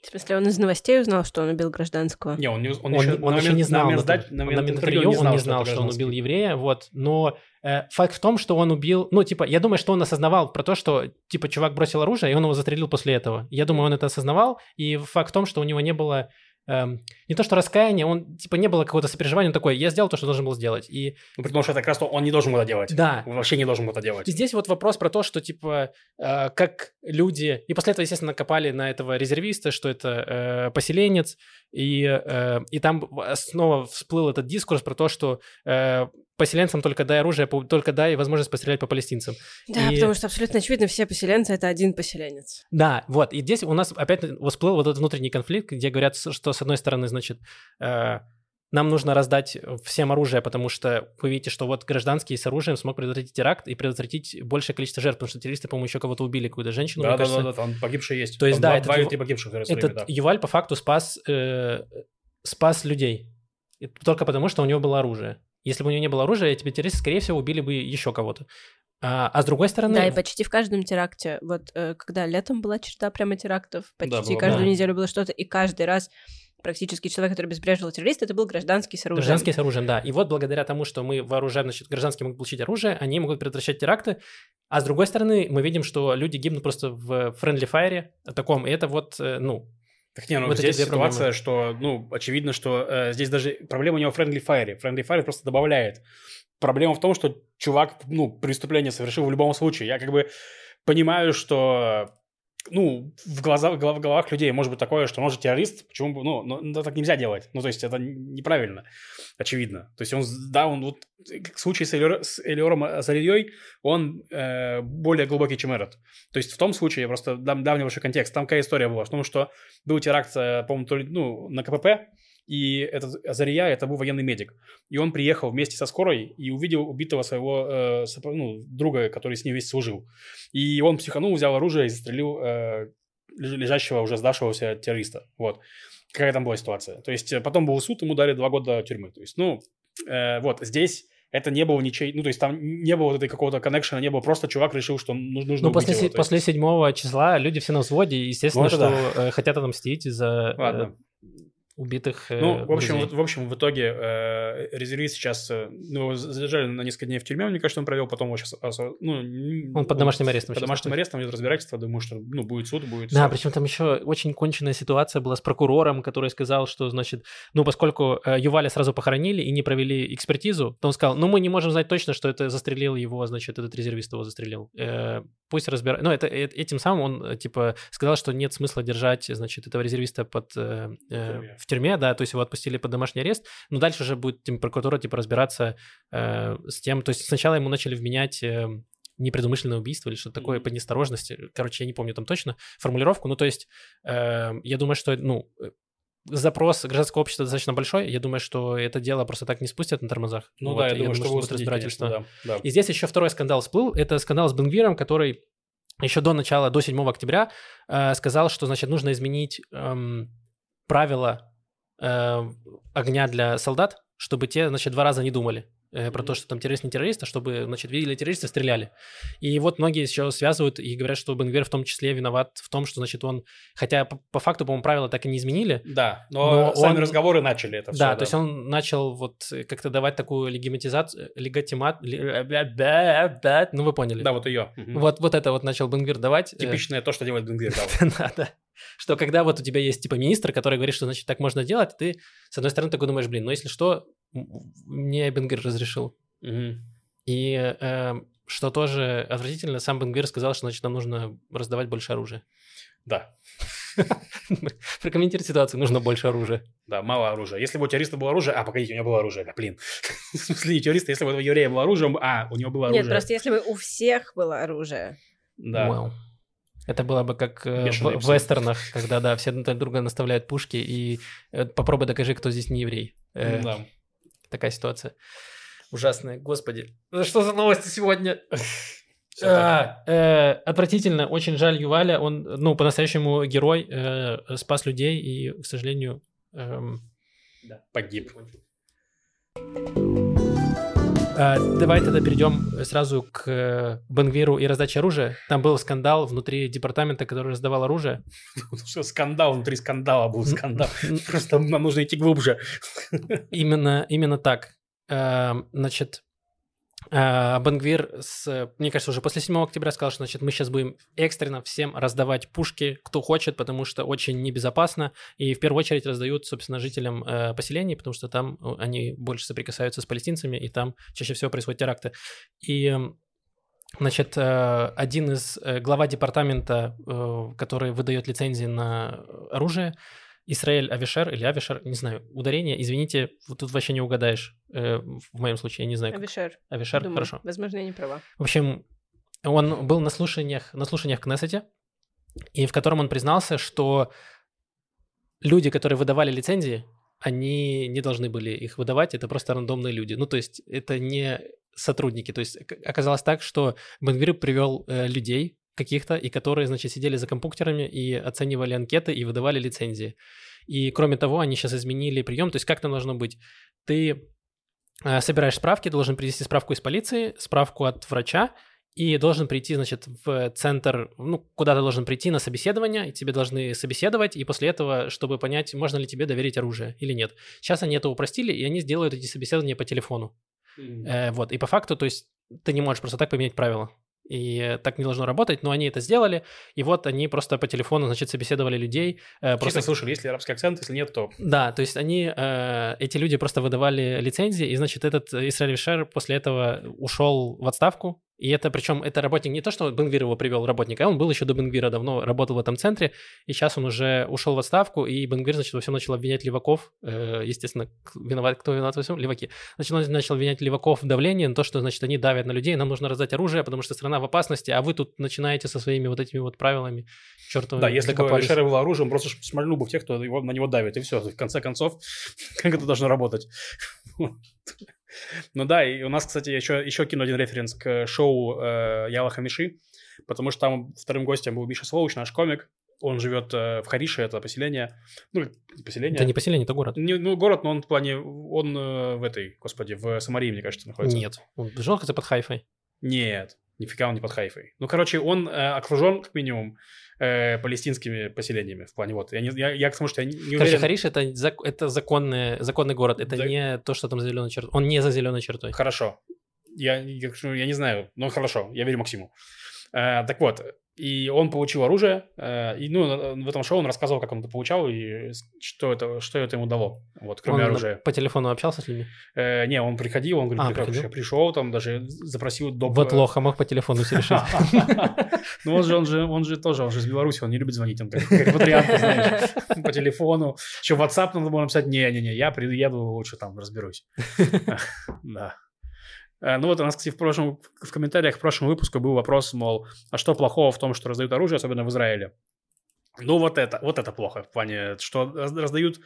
В смысле, он из новостей узнал, что он убил гражданского? Не, он, не, он, он, еще, он на еще момент- не на знал, момент на сдать- тот- на на момент момент интервью интервью он не что знал, это что он убил еврея, вот, но э, факт в том, что он убил, ну, типа, я думаю, что он осознавал про то, что, типа, чувак бросил оружие, и он его застрелил после этого. Я думаю, он это осознавал, и факт в том, что у него не было эм, не то что раскаяния, он, типа, не было какого-то сопереживания, он такой, я сделал то, что должен был сделать. И Ну, потому что это как раз то он не должен был это делать. да, Он вообще не должен был это делать. и здесь вот вопрос про то, что, типа, э, как люди... И после этого, естественно, накопали на этого резервиста, что это э, поселенец, и, э, и там снова всплыл этот дискурс про то, что э, поселенцам только дай оружие, только дай возможность пострелять по палестинцам. Да, И- потому что абсолютно очевидно, все поселенцы — это один поселенец. Да, вот. И здесь у нас опять всплыл вот этот внутренний конфликт, где говорят, что с одной стороны, значит, э, нам нужно раздать всем оружие, потому что вы видите, что вот гражданский с оружием смог предотвратить теракт и предотвратить большее количество жертв, потому что террористы, по-моему, еще кого-то убили, какую-то женщину, Да, да, кажется. да, да, там погибшие есть. То есть, Там да, два, этот два погибших Этот да. Юваль по факту спас, э, спас людей. Только потому, что у него было оружие. Если бы у него не было оружия, эти террористы, скорее всего, убили бы еще кого-то. А, а с другой стороны... Да, и почти в каждом теракте, вот э, когда летом была черта прямо терактов, почти было, каждую да. неделю было что-то, и каждый раз практически человек, который обезвреживал террориста, это был гражданский с оружием. Гражданские с оружием, да. И вот благодаря тому, что мы вооружаем, значит, гражданские могут получить оружие, они могут предотвращать теракты. А с другой стороны, мы видим, что люди гибнут просто в friendly fire таком. И это вот, э, ну, Так не, ну Вот здесь ситуация, что, ну, очевидно, что э, здесь даже проблема не во Friendly Fire. Friendly Fire просто добавляет. Проблема в том, что чувак, ну, преступление совершил в любом случае. Я как бы понимаю, что, ну, в, глаза, в голов- в головах людей может быть такое, что он же террорист, почему бы, ну, но, но так нельзя делать. Ну, то есть это неправильно, очевидно. То есть он, да, он вот, как в случае с, Элиор, с Элиором Азарильей, он э, более глубокий, чем этот. То есть в том случае, я просто дам, дам небольшой контекст, там какая история была, в том, что был теракт, э, по-моему, то ли, ну, на КПП, и этот Азария, это был военный медик. И он приехал вместе со скорой и увидел убитого своего э, сопро- ну, друга, который с ним весь служил. И он психанул, взял оружие и застрелил э, леж- лежащего, уже сдавшегося террориста. Вот. Какая там была ситуация. То есть э, потом был суд, ему дали два года тюрьмы. То есть, ну, э, вот, здесь это не было ничей, ну, то есть там не было вот этой какого-то коннекшена, не было, просто чувак решил, что ну- нужно ну после, его. после 7 числа люди все на взводе, естественно, Ну, это что э, хотят отомстить за э, Ладно. Убитых э, Ну, в общем, в, в общем, в итоге э, резервист сейчас, э, ну, задержали на несколько дней в тюрьме, мне кажется, он провел, потом его сейчас, ну, Он под домашним арестом Под домашним находится. арестом идет разбирательство, думаю, что, ну, будет суд, будет Да, всё. причем там еще очень конченная ситуация была с прокурором, который сказал, что, значит, ну, поскольку э, Юваля сразу похоронили и не провели экспертизу, то он сказал, ну, мы не можем знать точно, что это застрелил его, значит, этот резервист его застрелил. Э, пусть разбирают. Ну, это, э- этим самым он, э, типа, сказал, что нет смысла держать, значит, этого резервиста под, э, э, тюрьме. в тюрьме, да, то есть его отпустили под домашний арест, но дальше уже будет типа, прокуратура, типа, разбираться э, с тем, то есть сначала ему начали вменять э, непредумышленное убийство или что-то такое Мгм. по неосторожности. Короче, я не помню там точно формулировку. Ну, то есть, э, я думаю, что, ну, э, запрос гражданского общества достаточно большой. Я думаю, что это дело просто так не спустят на тормозах. Ну Вот, да, я думаю, что будут будет разбирательство. конечно, да, да. И здесь еще второй скандал всплыл. Это скандал с Бенгвиром, который еще до начала, до 7 октября э, сказал, что, значит, нужно изменить эм, правила э, огня для солдат, чтобы те, значит, два раза не думали э, про то, что там террорист не террорист, а чтобы, значит, видели террориста, стреляли. И вот многие еще связывают и говорят, что Бенгвир в том числе виноват в том, что, значит, он, хотя по, по факту, по-моему, правила так и не изменили, Да, но, Но сами он- разговоры начали это все. да, то есть он начал вот э, как-то давать такую легатимат, ли- э, бля- ну вы поняли. Да, вот ее. Вот, вот это вот начал Бенгвир давать. Типичное то, что делает Бенгвир, да. да, да. Что когда вот у тебя есть типа министр, который говорит, что значит так можно делать, ты с одной стороны такой думаешь, блин, ну если что, мне Бенгвир разрешил. Мгм. И э, что тоже отвратительно, сам Бенгвир сказал, что значит нам нужно раздавать больше оружия. Да, Прокомментируй ситуацию, нужно больше оружия. да, мало оружия. Если бы у террориста было оружие... А, погодите, у него было оружие, да, блин. В смысле, не террориста, если бы у еврея было оружие, а, у него было оружие. Нет, просто если бы у всех было оружие. Да. Это было бы как э, Бешеные в, в вестернах, когда, да, все друг друга наставляют пушки, и э, попробуй докажи, кто здесь не еврей. Э, Да. Такая ситуация. Ужасная, господи. Что за новости сегодня? А, э, отвратительно, очень жаль Юваля, он, ну, по-настоящему герой, э, спас людей и, к сожалению, эм, Погиб. А, давай тогда перейдем сразу к э, Бенгвиру и раздаче оружия. Там был скандал внутри департамента, который раздавал оружие. Что скандал внутри скандала был скандал. Просто нам нужно идти глубже. Именно, именно так. Э, Значит, э, Бенгвир, с, мне кажется, уже после 7 октября сказал, что значит, мы сейчас будем экстренно всем раздавать пушки, кто хочет, потому что очень небезопасно. И в первую очередь раздают, собственно, жителям э, поселений, потому что там э, они больше соприкасаются с палестинцами, и там чаще всего происходят теракты. И Значит, э, один из глава департамента, который выдает лицензии на оружие, Исраэль Авишер или Авишер, не знаю, ударение, извините, вот тут вообще не угадаешь. э, В моем случае, я не знаю. как. Авишер. Авишер, Думаю, хорошо. Возможно, я не права. В общем, он был на слушаниях, на слушаниях в Кнессете, и в котором он признался, что люди, которые выдавали лицензии, они не должны были их выдавать, это просто рандомные люди. Ну, то есть это не сотрудники. То есть оказалось так, что Бенгвир привел э, людей каких-то, и которые, значит, сидели за компьютерами и оценивали анкеты и выдавали лицензии. И кроме того, они сейчас изменили прием. То есть как там должно быть? Ты э, собираешь справки, должен привести справку из полиции, справку от врача, и должен прийти, значит, в центр, ну, куда ты должен прийти на собеседование, и тебе должны собеседовать, и после этого, чтобы понять, можно ли тебе доверить оружие или нет. Сейчас они это упростили, и они сделают эти собеседования по телефону. Э, вот, и по факту, то есть ты не можешь просто так поменять правила. И так не должно работать, но они это сделали, и вот они просто по телефону, значит, собеседовали людей. э, Просто слушали, есть ли арабский акцент, если нет, то... да, то есть они, э, эти люди просто выдавали лицензии, и, значит, этот Исраиль Вишер после этого ушел в отставку, и это, причем, это работник не то, что Бенгвир его привел работника, а он был еще до Бенгвира давно, работал в этом центре, и сейчас он уже ушел в отставку, и Бенгвир, значит, во всем начал обвинять леваков, э, естественно, виноват, кто виноват во всем? Леваки. Значит, он начал обвинять леваков в давлении, на то, что, значит, они давят на людей, нам нужно раздать оружие, потому что страна в опасности, а вы тут начинаете со своими вот этими вот правилами, чертовыми, Да, если бы докопались. Алишера было оружием, просто смольнул бы в тех, кто его, на него давит, и все. В конце концов, как это должно работать? Ну да, и у нас, кстати, еще, еще кину один референс к шоу э, Яла Хамиши, потому что там вторым гостем был Миша Сволочь, наш комик. Он живет э, в Харише, это поселение. Ну, поселение. Это не поселение, это город. Не- ну, город, но он в плане... Он э, в этой, господи, в Самарии, мне кажется, находится. Нет, он жил хотя под Хайфой. Нет, нифига он не под Хайфой. Ну, короче, он э, окружен, как минимум, э, палестинскими поселениями в плане вот. Я, не, я, я к тому, что я не, не Короче, уверен... Хариш это, зак- это законный, законный город. Это Да. не то, что там за зеленой чертой. Он не за зеленой чертой. Хорошо. Я, я, я не знаю, но хорошо, я верю Максиму. Э, так вот, и он получил оружие, э, и ну, в этом шоу он рассказывал, как он это получал и что это, что это ему дало, вот, кроме он оружия. по телефону общался с людьми. Э, не, он приходил, он говорит, А, «Приход- приходил? пришел, там даже запросил доп... Вот лоха мог по телефону все решить. Ну, он же, он же, он же тоже, он же из Беларуси, он не любит звонить, он как, патриарх, знаешь, по телефону. Еще WhatsApp надо было написать, не-не-не, я приеду, лучше там разберусь. Да. Э, Ну вот у нас, кстати, в прошлом, в комментариях к прошлому выпуску был вопрос, мол, а что плохого в том, что раздают оружие, особенно в Израиле? Ну вот это, вот это плохо в плане, что раз- раздают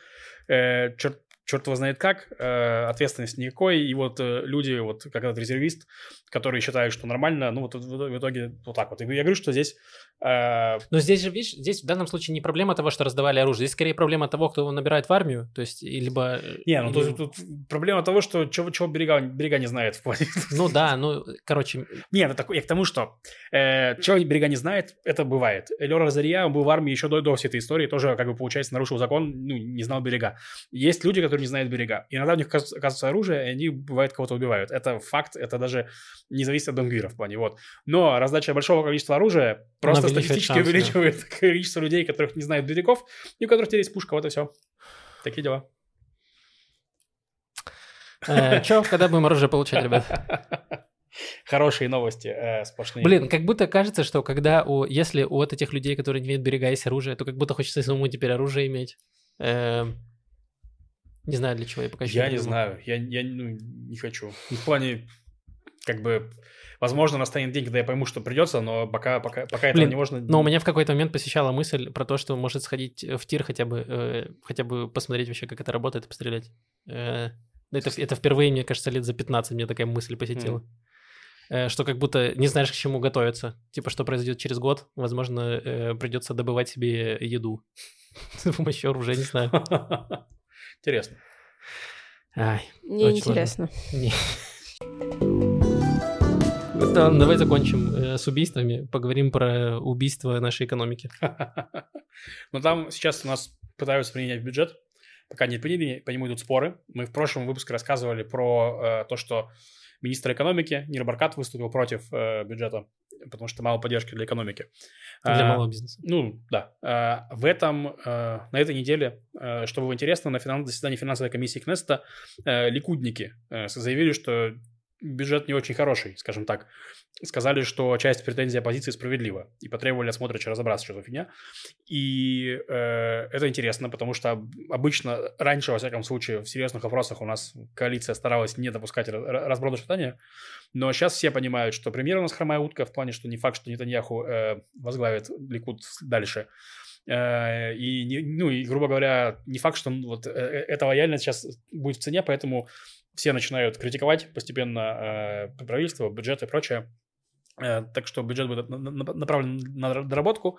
э, черт, черт его знает как, э, ответственности никакой, и вот э, люди, вот как этот резервист, которые считают, что нормально, ну вот в, итоге вот так вот. И я говорю, что здесь э, Но здесь же, видишь, здесь в данном случае не проблема того, что раздавали оружие. Здесь скорее проблема того, кто его набирает в армию. То есть, либо... э, Не, ну тут, тут проблема того, что чего, чего берега, берега не знает в плане. Ну да, ну, короче, Не, ну такой, я к тому, что э, чего берега не знает, это бывает. Эльор Азария, он был в армии еще до, до всей этой истории, тоже, как бы, получается, нарушил закон, ну, не знал берега. Есть люди, которые не знают берега. Иногда у них оказывается оружие, и они, бывает, кого-то убивают. Это факт, это даже не зависит от Донгвира в плане, вот. Но раздача большого количества оружия просто статистически шансы, да. увеличивает количество людей, которых не знают берегов, и у которых теперь есть пушка, вот и все. Такие дела. э, чё, когда будем оружие получать, ребят? Хорошие новости э, сплошные. Блин, как будто кажется, что когда у, если у вот этих людей, которые не имеют берега, есть оружие, то как будто хочется самому теперь оружие иметь. Эм, Не знаю, для чего я пока еще Я не придумал. знаю, я, я ну, не хочу. В плане, как бы, возможно, настанет день, когда я пойму, что придется, но пока, пока, пока этого Блин, не можно... Но у меня в какой-то момент посещала мысль про то, что может сходить в тир хотя бы, э, хотя бы посмотреть вообще, как это работает, и пострелять. Э, ну, это, это впервые, мне кажется, лет за 15 мне такая мысль посетила. Э, что как будто не знаешь, к чему готовиться. Типа, что произойдет через год, возможно, э, придется добывать себе еду. С помощью оружия, не знаю. Интересно. Ай, Мне интересно. Да, давай закончим э, с убийствами, поговорим про убийство нашей экономики. Но там сейчас у нас пытаются принять бюджет, пока не приняли, по нему идут споры. Мы в прошлом выпуске рассказывали про э, то, что министр экономики Нир Баркат выступил против э, бюджета, потому что мало поддержки для экономики. Для А, малого бизнеса. Ну, да. А, В этом, э, на этой неделе, э, что было интересно, на финан- заседании финансовой комиссии Кнеста э, ликудники э, заявили, что бюджет не очень хороший, скажем так. Сказали, что часть претензий оппозиции справедлива, и потребовали от Смотрича разобраться, что за фигня. И э, это интересно, потому что об- обычно, раньше, во всяком случае, в серьезных вопросах у нас коалиция старалась не допускать ра- ра- разброда шатания, но сейчас все понимают, что премьер у нас хромая утка, в плане, что не факт, что Нетаньяху э, возглавит Ликуд дальше. Э, и, ну, и, грубо говоря, не факт, что вот э, э, эта лояльность сейчас будет в цене, поэтому все начинают критиковать постепенно э, правительство, бюджет и прочее. Э, Так что бюджет будет на- на- направлен на доработку.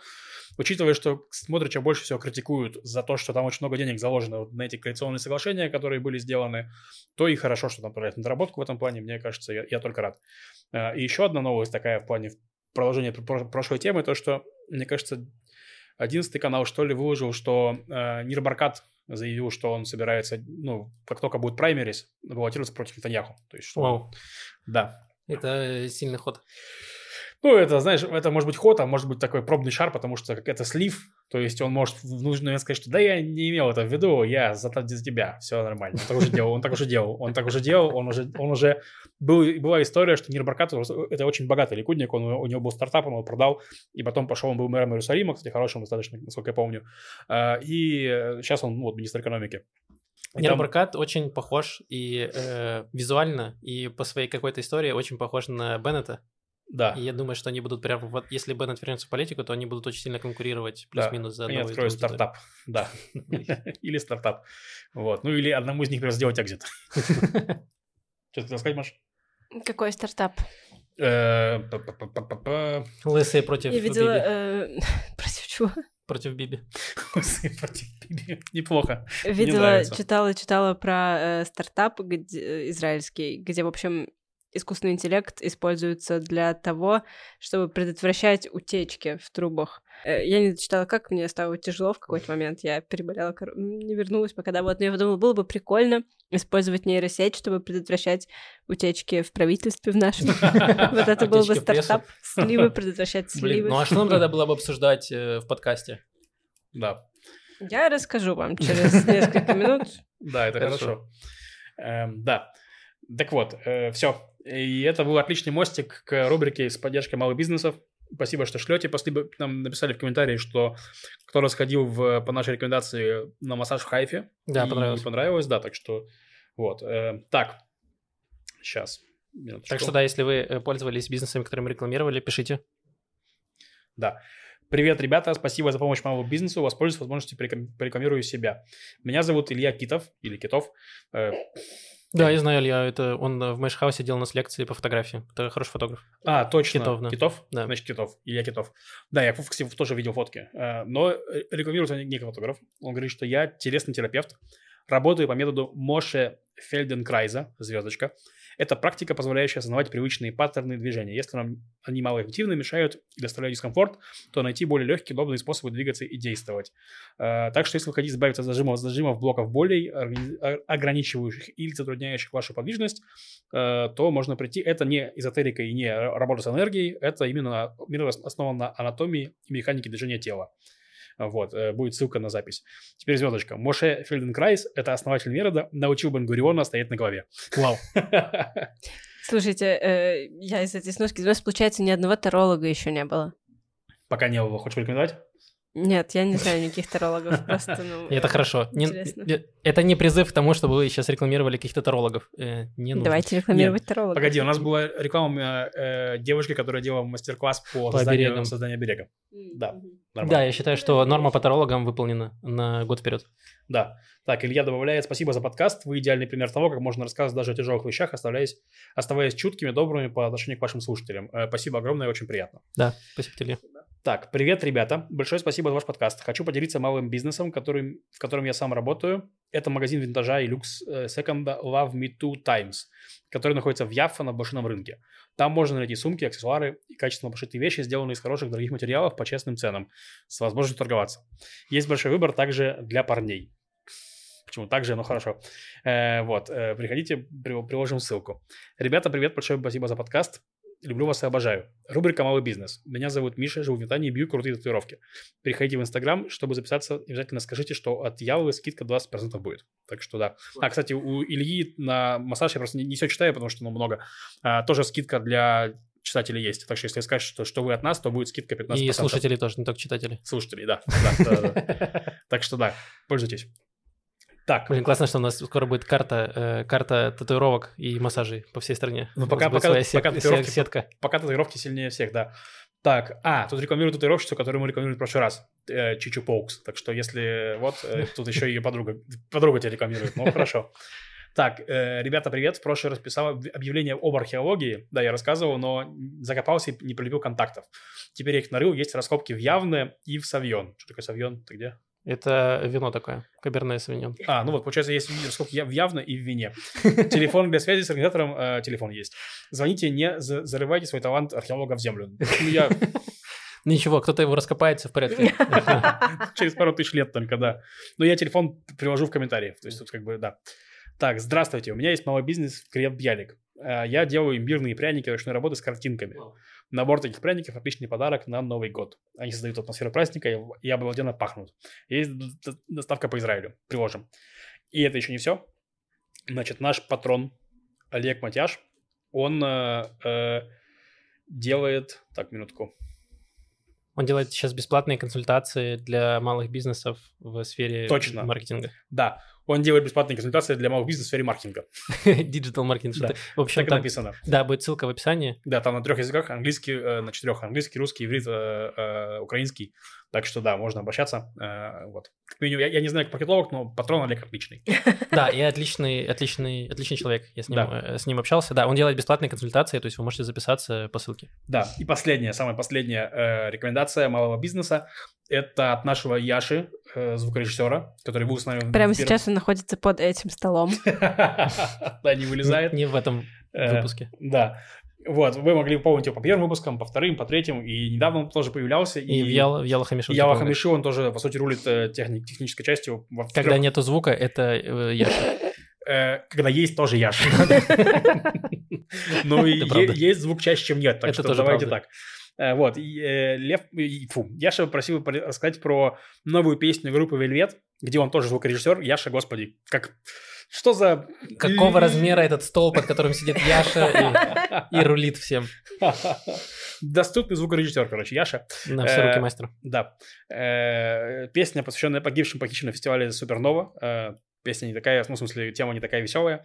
Учитывая, что Смотрича больше всего критикуют за то, что там очень много денег заложено на эти коалиционные соглашения, которые были сделаны, то и хорошо, что там направляют на доработку в этом плане. Мне кажется, я, я только рад. Э, И еще одна новость такая в плане продолжения пр- прошлой темы, то, что, мне кажется, 11 канал, что ли, выложил, что э, Нир Баркат заявил, что он собирается, ну, как только будет праймерис, баллотироваться против Нетаньяху. То есть, что- Вау, Да. это сильный ход. Ну, это, знаешь, это может быть ход, а может быть такой пробный шар, потому что это слив, то есть он может в нужный момент сказать, что да, я не имел это в виду, я за, за тебя, все нормально. Он так уже делал, он так уже делал, он так уже делал, он уже, он уже... Был, была история, что Нир Баркат, это очень богатый ликудник, он, у него был стартап, он его продал, и потом пошел, он был мэром Иерусалима, кстати, хорошим достаточно, насколько я помню, А, и сейчас он, ну, вот, министр экономики. Нир Баркат очень похож и э, визуально, и по своей какой-то истории очень похож на Беннета. Да. И я думаю, что они будут прям, вот если Беннет вернется в политику, то они будут очень сильно конкурировать Да, плюс-минус за Они одного и откроют стартап, да. Или стартап. Вот. Ну, или одному из них придется сделать экзит. Что ты хотел сказать, Маш? Какой стартап? Э. Лысые против Я видела... Биби. э, Против чего? Против Биби. Лысый против Биби. Неплохо. Видела, читала, читала про э, стартап где, израильский, где, в общем, искусственный интеллект используется для того, чтобы предотвращать утечки в трубах. Э, Я не читала, как мне стало тяжело в какой-то момент. Я переболела, не вернулась пока. Да, вот, но я подумала, было бы прикольно использовать нейросеть, чтобы предотвращать утечки в правительстве в нашем. Вот это был бы стартап. Сливы, предотвращать сливы. ну а что нам тогда было бы обсуждать э, в подкасте? Да. Я расскажу вам через несколько минут. Да, это Хорошо. Эм, Да. Так вот, все. И это был отличный мостик к рубрике с поддержкой малых бизнесов. Спасибо, что шлете. Спасибо, нам написали в комментарии, что кто-то сходил в, по нашей рекомендации на массаж в Хайфе. Да, понравилось. понравилось, да, так что вот. э, так, сейчас. Так что да, если вы э, пользовались бизнесами, которые мы рекламировали, пишите. Да. Привет, ребята, спасибо за помощь малому бизнесу. Воспользуюсь возможностью, порекламирую себя. Меня зовут Илья Китов, или Китов. Да, я знаю, Илья, это он э, в Мэшхаусе делал у нас лекции по фотографии. Это хороший фотограф. А, точно. Китов, да. Китов? Да. Значит, Китов. Илья Китов. Да, я, кстати, тоже видел фотки. Э, Но э, рекламируется не как фотограф. Он говорит, что я телесный терапевт. Работаю по методу Моше Фельденкрайза, звездочка. Это практика, позволяющая осознавать привычные паттерны движения. Если нам они малоэффективны, мешают и доставляют дискомфорт, то найти более легкие, удобные способы двигаться и действовать. Э, Так что если вы хотите избавиться от зажимов, зажимов блоков болей, а- ограничивающих или затрудняющих вашу подвижность, э, то можно прийти. Это не эзотерика и не работа с энергией, это именно ос- основан на анатомии и механике движения тела. Вот, э, будет ссылка на запись. Теперь звездочка. Моше Фельденкрайс, это основатель метода, научил Бен-Гуриона стоять на голове. Вау. Слушайте, э, я из этой сноски... Нас, получается, ни одного таролога еще не было. Пока не было. Хочешь порекомендовать? Нет, я не знаю никаких тарологов, просто, ну... Это хорошо. Не- э, это не призыв к тому, чтобы вы сейчас рекламировали каких-то тарологов. Э, Не нужно. Давайте рекламировать таролога. Погоди, у нас была реклама э, девушки, которая делала мастер-класс по, По созданию, оберега. Да. Нормально. Да, я считаю, что норма по тарологам выполнена на год вперед. Да. Так, Илья добавляет, спасибо за подкаст. Вы идеальный пример того, как можно рассказывать даже о тяжелых вещах, оставаясь, оставаясь чуткими, добрыми по отношению к вашим слушателям. Э, спасибо огромное, очень приятно. Да, спасибо тебе. Так, привет, ребята. Большое спасибо за ваш подкаст. Хочу поделиться малым бизнесом, который, в котором я сам работаю. Это магазин винтажа и люкс э, секонда Love Me Two Times, который находится в Яффа на блошином рынке. Там можно найти сумки, аксессуары и качественно пошитые вещи, сделанные из хороших дорогих материалов по честным ценам, с возможностью торговаться. Есть большой выбор также для парней. Почему так же, ну хорошо. Э, вот, э, приходите, при- приложим ссылку. Ребята, привет, большое спасибо за подкаст. Люблю вас и обожаю. Рубрика «Малый бизнес». Меня зовут Миша, живу в Нетании и бью крутые татуировки. Переходите в Инстаграм, чтобы записаться. Обязательно скажите, что от Ялы скидка 20% будет. Так что да. А, кстати, у Ильи на массаж я просто не, не все читаю, потому что ну, много. А, тоже скидка для читателей есть. Так что если скажешь, что, что вы от нас, то будет скидка 15%. И слушатели тоже, не только читатели. Да, да. Так что да, пользуйтесь. Так, Блин, классно, что у нас скоро будет карта, э, карта татуировок и массажей по всей стране. Ну, пока- пока- своя сет- пока татуировки- сетка. пока татуировки сильнее всех, да. Так, а, тут рекламирую татуировщицу, которую мы рекламировали в прошлый раз, э, Чичу Поукс. Так что если, вот, э, тут еще ее подруга, подруга тебя рекламирует, ну, хорошо. Так, э, ребята, привет. В прошлый раз писал об- объявление об археологии. Да, я рассказывал, но закопался и не полюбил контактов. Теперь я их нарыл. Есть раскопки в Явное и в Савьон. Что такое Савьон? Ты где? Это вино такое, каберне савиньон. А, ну вот, получается, есть раскопки я- в Явно и в Вине. Телефон для связи с организатором, э, телефон есть. Звоните, не за- зарывайте свой талант археолога в землю. Ну, Я Ничего, кто-то его раскопает, все в порядке. через пару тысяч лет только, да. Но я телефон приложу в комментариях. То есть тут как бы, да. Так, здравствуйте, у меня есть малый бизнес Крет Бьялик. Э, Я делаю имбирные пряники ручной работы с картинками. Набор таких пряников – отличный подарок на Новый год. Они создают атмосферу праздника и- и обалденно пахнут. Есть доставка по Израилю. Приложим. И это еще не все. Значит, наш патрон Олег Матяш, он э, э, делает... Так, минутку. Он делает сейчас бесплатные консультации для малых бизнесов в сфере Точно. маркетинга. Да, он делает бесплатные консультации для малых бизнесов в сфере маркетинга. Digital маркетинг. Да. В общем, Так там, написано. да, будет ссылка в описании. Да, там на трех языках, английский, э, на четырех, английский, русский, иврит, э, э, украинский. Так что да, можно обращаться. э, вот. Как минимум, я, я не знаю, как маркетолог, но патрон Олег отличный. Да, и отличный, отличный, отличный человек. Я с ним, Да. э, с ним общался. Да, он делает бесплатные консультации, то есть вы можете записаться по ссылке. Да, и последняя, самая последняя э, рекомендация малого бизнеса. Это от нашего Яши, э, звукорежиссера, который был с нами... в Прямо первом- сейчас он находится под этим столом. Да, не вылезает. Не в этом Э, выпуске. Да. Вот, вы могли помнить его по первым выпускам, по вторым, по третьим, и недавно он тоже появлялся. И, в Ял, в Яла ты помнишь. Хамиши, он тоже, по сути, рулит э, техни- технической частью. во- Когда нету звука, это э, Яша. когда есть тоже Яша. Ну и есть звук чаще, чем нет, так Это что тоже давайте правда. так. Э, Вот, и, э, Лев, и- фу, Яша просил рассказать про новую песню группы Вельвет, где он тоже звукорежиссер. Яша, господи, как... Что за... Какого размера этот стол, под которым сидит Яша и, и рулит всем? Доступный звукорежиссер, короче, Яша. На все Э, руки мастера. Да. Песня, посвященная погибшим похищенным на фестивале Супернова. Песня не такая, ну, в смысле, тема не такая веселая.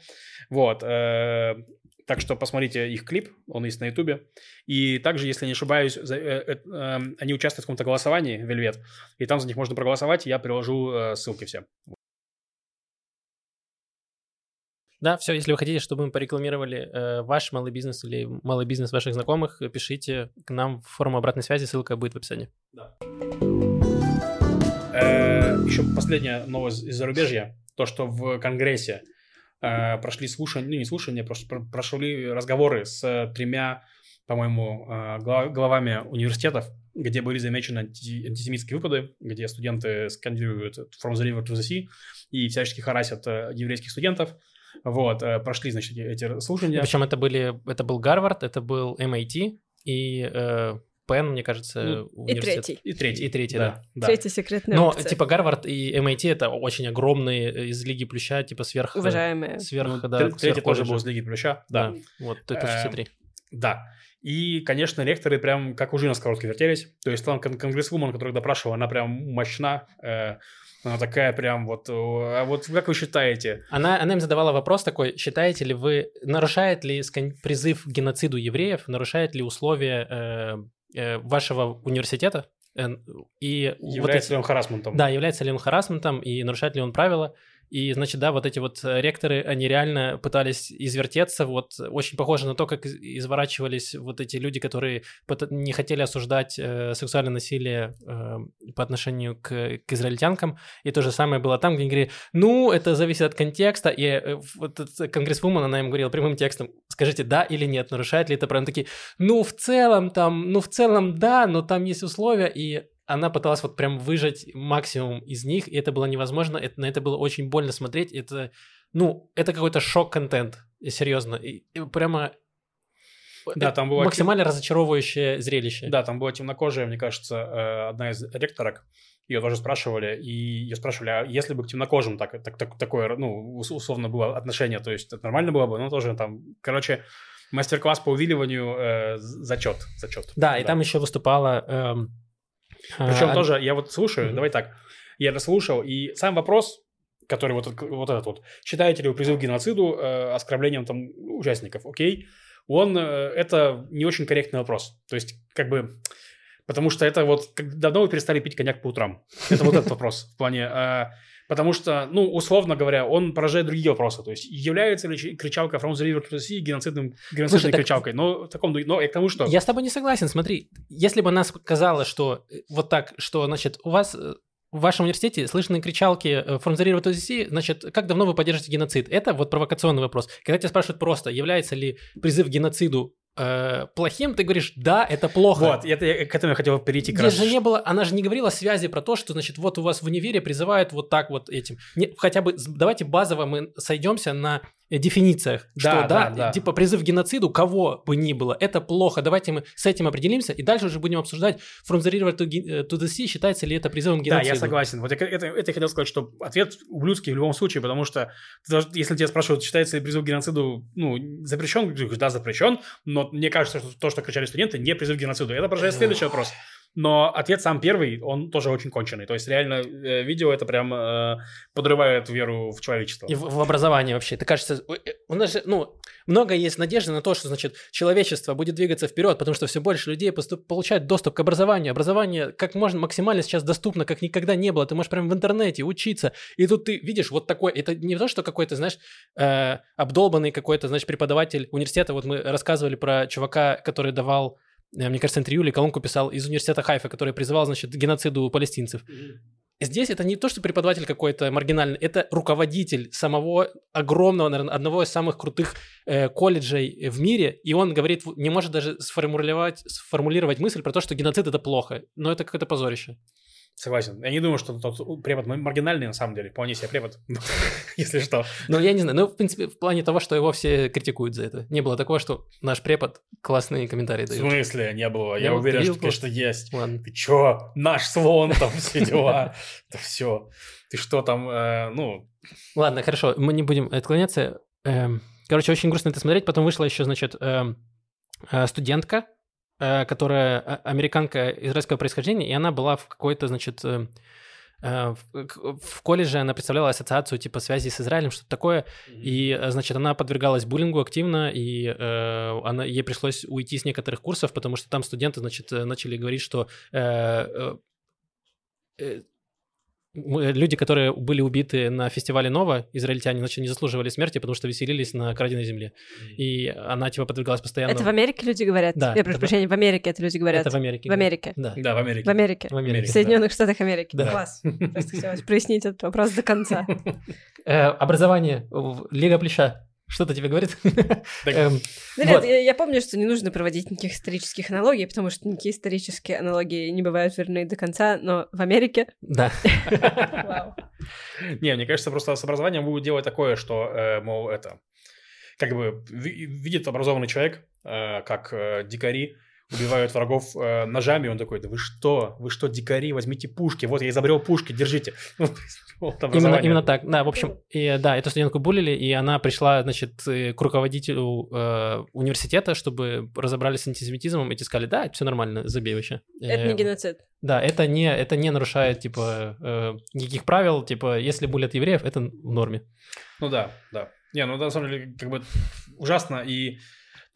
Вот. Э, Так что посмотрите их клип, он есть на Ютубе. И также, если не ошибаюсь, за- э, э, э, они участвуют в каком-то голосовании, Вельвет, и там за них можно проголосовать, я приложу э, ссылки все. Да, все, если вы хотите, чтобы мы порекламировали э, ваш малый бизнес или малый бизнес ваших знакомых, пишите к нам в форму обратной связи, ссылка будет в описании. Еще последняя новость из зарубежья. То, что в Конгрессе э, прошли слушания, ну не слушания, просто про- прошли разговоры с тремя, по-моему, э, гла- главами университетов, где были замечены анти- антисемитские выпады, где студенты скандируют «From the river to the sea» и всячески харасят э, еврейских студентов. Вот, прошли, значит, эти- слушания. Причем это были, это был Гарвард, это был MIT и Пен, мне кажется, Ну, И университет. третий. И третий. И третий, да. да. Третья секретная Но опция. типа Гарвард и MIT это очень огромные э, из Лиги Плюща, типа сверх... э, Уважаемые. Сверх, Ну, да, тре- третий тоже сверхколледжа. был с Лиги Плюща. Да. Да, вот, это все Эм, три. Да. И, конечно, ректоры прям как ужи на сковородке вертелись. То есть там кон- конгрессвумен, которую допрашивал, она прям мощна. э, она такая прям вот... А вот как вы считаете? Она, она им задавала вопрос такой, считаете ли вы, нарушает ли призыв к геноциду евреев, нарушает ли условия э, э, вашего университета? Э, и вот Является эти- ли он харасментом? Да, является ли он харасментом и нарушает ли он правила? И, значит, да, вот эти вот э, ректоры, они реально пытались извертеться, вот очень похоже на то, как изворачивались вот эти люди, которые не хотели осуждать э, сексуальное насилие э, по отношению к, к израильтянкам. И то же самое было там, где они говорили, ну, это зависит от контекста. И э, вот конгрессвумен, она им говорила прямым текстом, скажите, да или нет, нарушает ли это прям такие, ну, в целом там, ну, в целом да, но там есть условия, и она пыталась вот прям выжать максимум из них, и это было невозможно, это, на это было очень больно смотреть, это, ну, это какой-то шок-контент, серьезно, и, и прямо да, там было максимально разочаровывающее зрелище. Да, там была темнокожая, мне кажется, э, одна из ректорок, ее тоже спрашивали, и ее спрашивали, а если бы к темнокожим так, так, так, такое, ну, условно было отношение, то есть это нормально было бы, но тоже там, короче, мастер-класс по увиливанию, э, зачет, зачет. Да, да, и там еще выступала... Эм причем а, тоже, я вот слушаю, mm-hmm. давай так, я дослушал, и сам вопрос, который вот, вот этот вот, считаете ли вы призыв к геноциду э, оскорблением там участников, окей, он, э, это не очень корректный вопрос. То есть, как бы, потому что это вот, как, давно вы перестали пить коньяк по утрам? Это вот этот вопрос в плане... Потому что, ну, условно говоря, он поражает другие вопросы. То есть, является ли кричалка From the River to the Sea геноцидным, геноцидной Слушай, кричалкой? Так... Но, в таком, но и к тому, что... Я с тобой не согласен. Смотри, если бы она сказала, что э, вот так, что, значит, у вас э, в вашем университете слышны кричалки э, From the River to the Sea, значит, как давно вы поддерживаете геноцид? Это вот провокационный вопрос. Когда тебя спрашивают просто, является ли призыв к геноциду э, плохим, ты говоришь, да, это плохо. Вот, это, к этому я хотел перейти. Здесь же не было, она же не говорила связи про то, что, значит, вот у вас в универе призывают вот так вот этим. Не, хотя бы, давайте базово мы сойдемся на дефинициях, да, что да, да, да, типа призыв к геноциду кого бы ни было, это плохо, давайте мы с этим определимся, и дальше уже будем обсуждать from the river to, to the sea, считается ли это призывом к геноциду. Да, я согласен. Вот я, это, это я хотел сказать, что ответ ублюдский в любом случае, потому что даже, если тебя спрашивают, считается ли призыв к геноциду ну, запрещен, да, запрещен, но мне кажется, что то, что кричали студенты, не призыв к геноциду. Это порождает следующий вопрос но ответ сам первый, он тоже очень конченый. То есть реально э, видео это прям э, подрывает веру в человечество. И в, в образование вообще. Это кажется, у нас же, ну, много есть надежды на то, что, значит, человечество будет двигаться вперед, потому что все больше людей поступ, получают доступ к образованию. Образование как можно максимально сейчас доступно, как никогда не было. Ты можешь прямо в интернете учиться. И тут ты видишь вот такой, это не то, что какой-то, знаешь, э, обдолбанный какой-то, значит, преподаватель университета. Вот мы рассказывали про чувака, который давал Э, мне кажется, интервью или колонку писал из университета Хайфа, который призывал, значит, геноциду палестинцев. Здесь это не то, что преподаватель какой-то маргинальный, это руководитель самого огромного, наверное, одного из самых крутых э, колледжей в мире, и он говорит, не может даже сформулировать, сформулировать мысль про то, что геноцид это плохо, но это какое-то позорище. Согласен. Я не думаю, что тот препод маргинальный на самом деле. Вполне себе препод, если что. Ну, я не знаю. Ну, в принципе, в плане того, что его все критикуют за это. Не было такого, что наш препод классные комментарии дает. В смысле не было? Я уверен, что, конечно, есть. Ладно. Ты чё? Наш слон, там все дела. Да все. Ты что там, э, ну... Ладно, хорошо. Мы не будем отклоняться. Эм, короче, очень грустно это смотреть. Потом вышла еще, значит, эм, э, студентка, которая а, американка израильского происхождения, и она была в какой-то, значит, э, э, в колледже она представляла ассоциацию типа связи с Израилем, что-то такое, mm-hmm. и, значит, она подвергалась буллингу активно, и э, она, ей пришлось уйти с некоторых курсов, потому что там студенты, значит, начали говорить, что э, э, люди, которые были убиты на фестивале Нова, израильтяне, значит, не заслуживали смерти, потому что веселились на краденой земле. И она, типа, подвергалась постоянно... Это в Америке люди говорят? Да. Я прошу прощения, в Америке это люди говорят? Это в Америке. В Америке? Да. Да, в Америке. В Америке. В Америке. В Соединенных да. Штатах Америки. Да. Класс. Просто хотелось прояснить этот вопрос до конца. Э, образование. Лига плеча. Что-то тебе говорит? Эм, нет, я помню, что не нужно проводить никаких исторических аналогий, потому что никакие исторические аналогии не бывают верны до конца, но в Америке... Да. Не, мне кажется, просто с образованием будут делать такое, что, э, мол, это... Как бы видит образованный человек, э, как э, дикари, убивают врагов э, ножами, он такой, да вы что, вы что, дикари, возьмите пушки, вот я изобрел пушки, держите. именно, именно так, да, в общем, и, да, эту студентку булили, и она пришла, значит, э, к руководителю э, университета, чтобы разобрались с антисемитизмом, и те сказали, да, все нормально, забей вообще. Это не э, геноцид. Да, это не, это не нарушает, типа, э, никаких правил, типа, если булят евреев, это в норме. Ну да, да. Не, ну на самом деле, как бы ужасно, и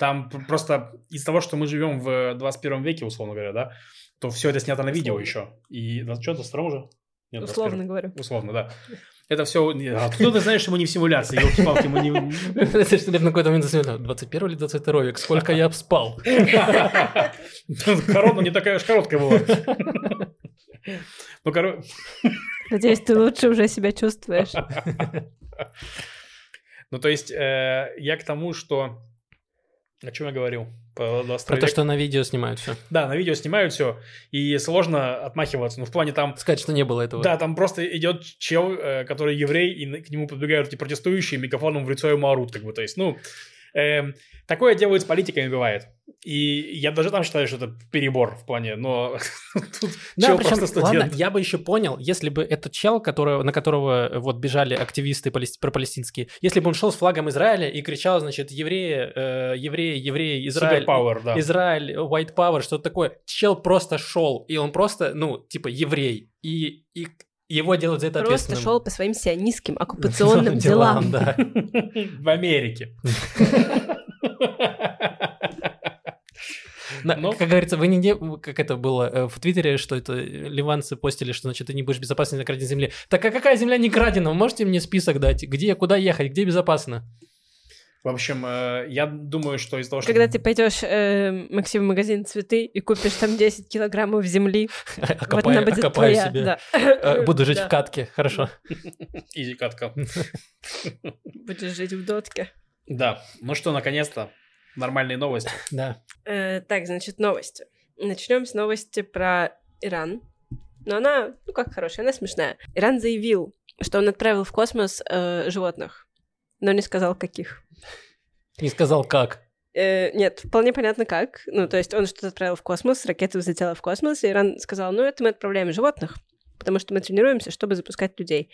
там просто из того, что мы живем в 21 веке, условно говоря, да, то все это снято на видео еще. И что, 22 уже? Нет, Условно говорю. Условно, да. Это все... Откуда ты знаешь, что мы не в симуляции? Елки-палки, мы не... Что я на какой-то момент засмеял, 21 или 22 век, сколько я спал? Корона не такая уж короткая была. Ну, короче... Надеюсь, ты лучше уже себя чувствуешь. Ну, то есть, э, я к тому, что... О чем я говорил? По Про то, что на видео снимают все. Да, на видео снимают все, и сложно отмахиваться. Ну, в плане там... Сказать, что не было этого. Да, там просто идет чел, э, который еврей, и к нему подбегают эти протестующие, мегафоном в лицо ему орут, как бы, то есть, ну... Эм, такое делают с политиками, бывает. И я даже там считаю, что это перебор в плане, но тут Да, чел причем, просто студент. ладно, я бы еще понял, если бы этот чел, которого, на которого э, вот бежали активисты палес- пропалестинские, если бы он шел с флагом Израиля и кричал, значит, евреи, э, евреи, евреи, Израиль, Суперпауэр, да. Израиль, white power, что-то такое. Чел просто шел, и он просто, ну, типа, еврей, и, и его делают за это Просто ответственным. шел по своим сионистским оккупационным делам. В Америке. На- Ну. Как говорится, вы не, не- как это было э, в Твиттере, что это э, ливанцы постили, что значит ты не будешь безопасен на краденой земле. Так а какая земля не крадена? Вы можете мне список дать? Где, куда ехать, где безопасно? В общем, э, я думаю, что из-за того, что... Когда ты пойдешь, э, Максим, в магазин цветы и купишь там 10 килограммов земли, вот она будет твоя. себе. да. Э, Буду жить Да. в катке, хорошо. Изи катка. Будешь жить в дотке. Да, ну что, наконец-то, нормальные новости. Да. Э, так, значит, новости. Начнем с новости про Иран. Но она, ну как хорошая, она смешная. Иран заявил, что он отправил в космос э, животных, но не сказал каких. Не сказал как. Э, нет, вполне понятно как. Ну, то есть он что-то отправил в космос, ракета взлетела в космос, и Иран сказал, ну, это мы отправляем животных, потому что мы тренируемся, чтобы запускать людей.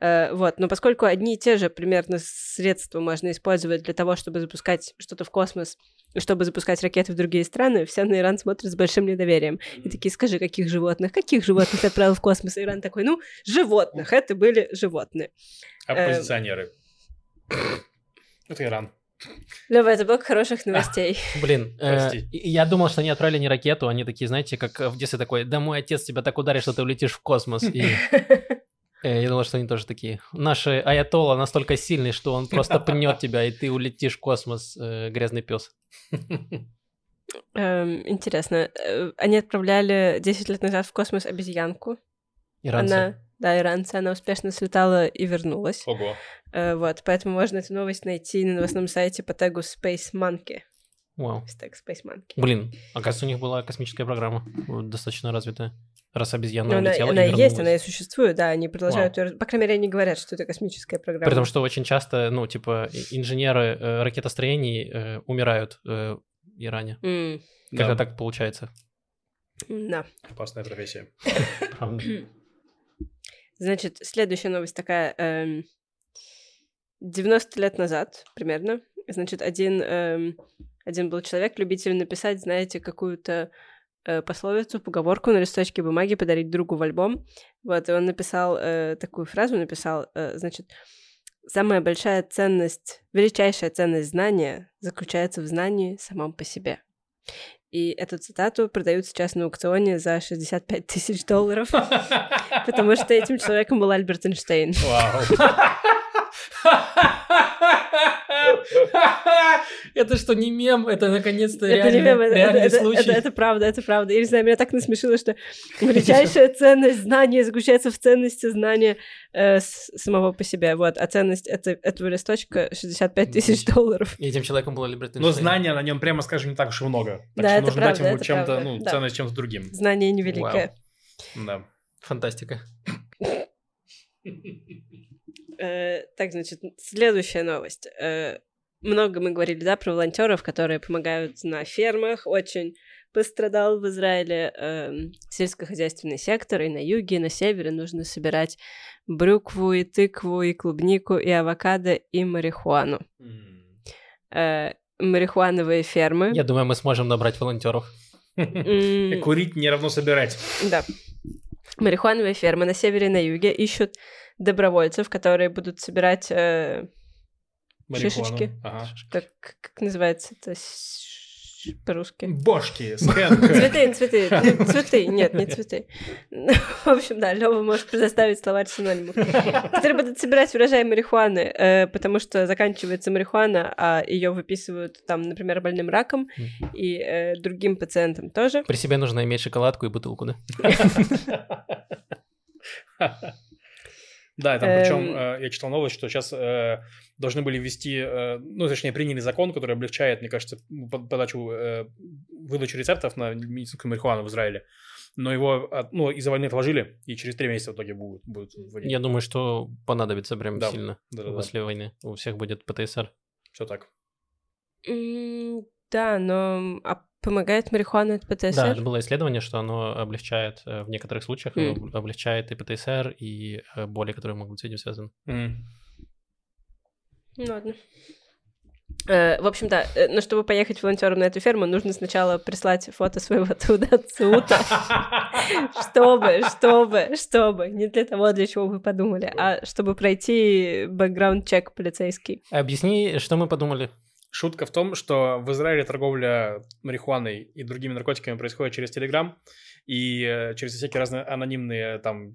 Э, вот, но поскольку одни и те же примерно средства можно использовать для того, чтобы запускать что-то в космос, чтобы запускать ракеты в другие страны, все на Иран смотрят с большим недоверием. И такие, скажи, каких животных? Каких животных ты отправил в космос? И Иран такой, ну, животных, это были животные. Оппозиционеры. Это Иран. Лёва, это блок хороших новостей. Блин, э, я думал, что они отправили не ракету, они такие, знаете, как в детстве такой, да мой отец тебя так ударит, что ты улетишь в космос. И э, я думал, что они тоже такие. Наши аятолла настолько сильный, что он просто пнет тебя, и ты улетишь в космос, э, грязный пес. Эм, Интересно, они отправляли 10 лет назад в космос обезьянку. Иранцы. Она, да, иранцы, она успешно слетала и вернулась. Ого. Э, Вот, поэтому можно эту новость найти на новостном сайте по тегу Space Monkey. Вау. Тег Space Monkey. Блин, оказывается, у них была космическая программа, достаточно развитая. Раз обезьяна Но она, улетела она и и есть, она и вернулась. существует, да, они продолжают раз- По крайней мере, они говорят, что это космическая программа. При том, что очень часто, ну, типа, инженеры э, ракетостроений э, умирают э, в Иране. М, Как-то Да, так получается. Да. опасная профессия. Правда. Значит, следующая новость такая. эм, 90 лет назад примерно, значит, один, эм, один был человек, любитель написать, знаете, какую-то э, пословицу, поговорку на листочке бумаги, подарить другу в альбом. Вот, и он написал э, такую фразу, написал, э, значит, самая большая ценность, величайшая ценность знания заключается в знании самом по себе. И эту цитату продают сейчас на аукционе за 65 тысяч долларов. Потому что этим человеком был Альберт Эйнштейн. Вау. Это что, не мем? Это наконец-то Это не реальный, мем, это- реальный это- это- случай. это- это правда, это правда. Я не знаю, меня так насмешило, что величайшая ценность знания заключается в ценности знания э, с- самого по себе. Вот, а ценность это- этого листочка 65 тысяч долларов. И этим человеком был Альберт Но знания на нем, прямо скажем, не так уж и много. Так Да, что это нужно дать правда, ему чем-то, ну, да. ценность чем-то другим. Знание невеликое. Да. Фантастика. Э, так, значит, следующая новость. Э, много мы говорили, да, про волонтеров, которые помогают на фермах. Очень пострадал в Израиле эм, сельскохозяйственный сектор, и на юге, и на севере нужно собирать брюкву, и тыкву, и клубнику, и авокадо, и марихуану. Э, марихуановые фермы. Я думаю, мы сможем набрать волонтеров. Курить не равно собирать. Да. Марихуановые фермы на севере и на юге ищут добровольцев, которые будут собирать э, Марихуану. Шишечки. Ага. как, как называется это? По-русски? Бошки. Цветы, цветы, цветы, нет, не цветы. Ну, В общем, да, Лёва может предоставить словарь синонимов, которые будут собирать урожай марихуаны, э, потому что заканчивается марихуана, а ее выписывают там, например, больным раком и э, другим пациентам тоже. При себе нужно иметь шоколадку и бутылку, да? Да, и там причем Эм. я читал новость, что сейчас должны были ввести, э, ну, точнее, приняли закон, который облегчает, мне кажется, под- подачу, э, выдачу рецептов на медицинскую марихуану в Израиле. Но его, от- ну, из-за войны отложили, и через три месяца в итоге будут, будут вводить. Я думаю, что понадобится прям Да, сильно Да-да-да, после войны. У всех будет ПТСР. все так. М, Да, но а помогает марихуана от Да, ПТСР? это было исследование, что оно облегчает, э, в некоторых случаях, оно М. облегчает и ПТСР, и э, боли, которые могут быть с этим связаны. Ну, Ладно. Э, В общем, да, но чтобы поехать волонтером на эту ферму, нужно сначала прислать фото своего туда ЦУТа, чтобы, чтобы, чтобы, не для того, для чего вы подумали, а чтобы пройти бэкграунд-чек полицейский. Объясни, что мы подумали. Шутка в том, что в Израиле торговля марихуаной и другими наркотиками происходит через Телеграм и э, через всякие разные анонимные там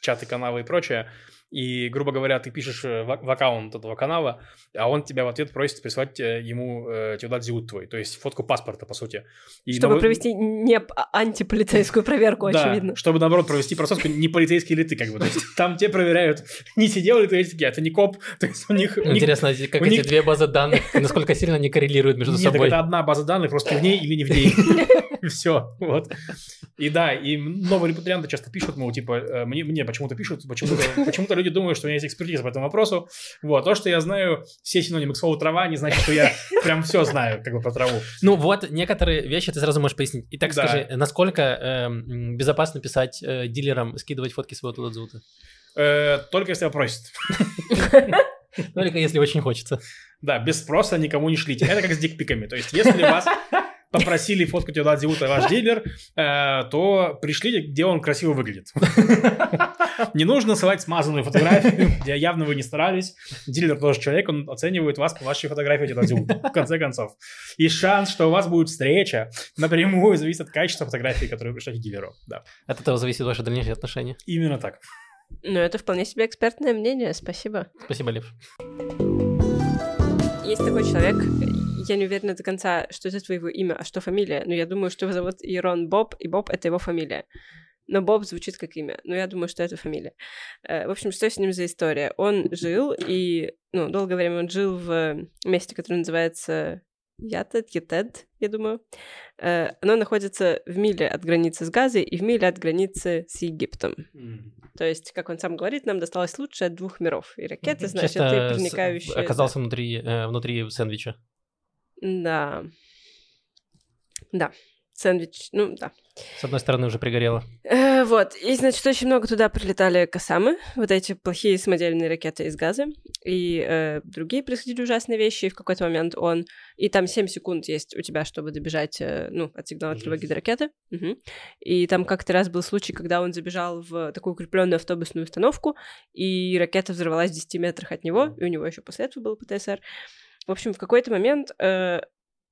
чаты, каналы и прочее. И, грубо говоря, ты пишешь э, в, в аккаунт этого канала, а он тебя в ответ просит прислать э, ему э, Теодат Зиут твой, то есть фотку паспорта, по сути. И Чтобы на- провести не а- антиполицейскую проверку, Да, очевидно. чтобы, наоборот, провести просотку, не полицейский ли ты, как бы. То есть там те проверяют, не сидел ли ты, эти такие, это не коп. То есть у них... Интересно, эти- как эти две базы данных, насколько сильно они коррелируют между собой. это одна база данных, просто в ней или не в ней. Все, вот. И да, и новые репатрианты часто пишут, мол, типа, э, мне, мне почему-то пишут, почему-то, почему-то люди думают, что у меня есть экспертиза по этому вопросу. Вот, то, что я знаю все синонимы к слову трава, не значит, что я прям все знаю, как бы, про траву. Ну вот, некоторые вещи ты сразу можешь пояснить. Итак, Да. скажи, насколько эм, безопасно писать э, дилерам, скидывать фотки своего туда зута? Э, Только если попросят. Только если очень хочется. Да, без спроса никому не шлите. Это как с дикпиками. То есть, если вас попросили фотку Теодат Зиута ваш дилер, э, то пришлите, где он красиво выглядит. Не нужно ссылать смазанную фотографию, где явно вы не старались. Дилер тоже человек, он оценивает вас по вашей фотографии Теодат Зиута, в конце концов. И шанс, что у вас будет встреча, напрямую зависит от качества фотографии, которую вы пришлете дилеру. Да, От этого зависит ваше дальнейшие отношения. именно так. Ну, это вполне себе экспертное мнение, спасибо. Спасибо, Лев. Есть такой человек, я не уверена до конца, что это твоего имя, а что фамилия, но я думаю, что его зовут Ирон Боб, и Боб — это его фамилия. Но Боб звучит как имя, но я думаю, что это фамилия. Э, В общем, что с ним за история? Он жил, и, ну, долгое время он жил в месте, которое называется Ятед, Етед, я думаю. Э, Оно находится в миле от границы с Газой и в миле от границы с Египтом. То есть, как он сам говорит, нам досталось лучшее от двух миров. И ракеты, значит, Чисто и проникающие... оказался внутри, э, внутри сэндвича. Да. Да. Сэндвич, ну да. С одной стороны уже пригорело. Э, вот, и, значит, очень много туда прилетали косамы, вот эти плохие самодельные ракеты из газа, и э, другие происходили ужасные вещи, и в какой-то момент он... И там 7 секунд есть у тебя, чтобы добежать, э, ну, от сигнала тревоги до ракеты. Мгм. И там как-то раз был случай, когда он забежал в такую укрепленную автобусную установку, и ракета взорвалась в 10 метрах от него, и у него еще после этого был ПТСР. В общем, в какой-то момент э,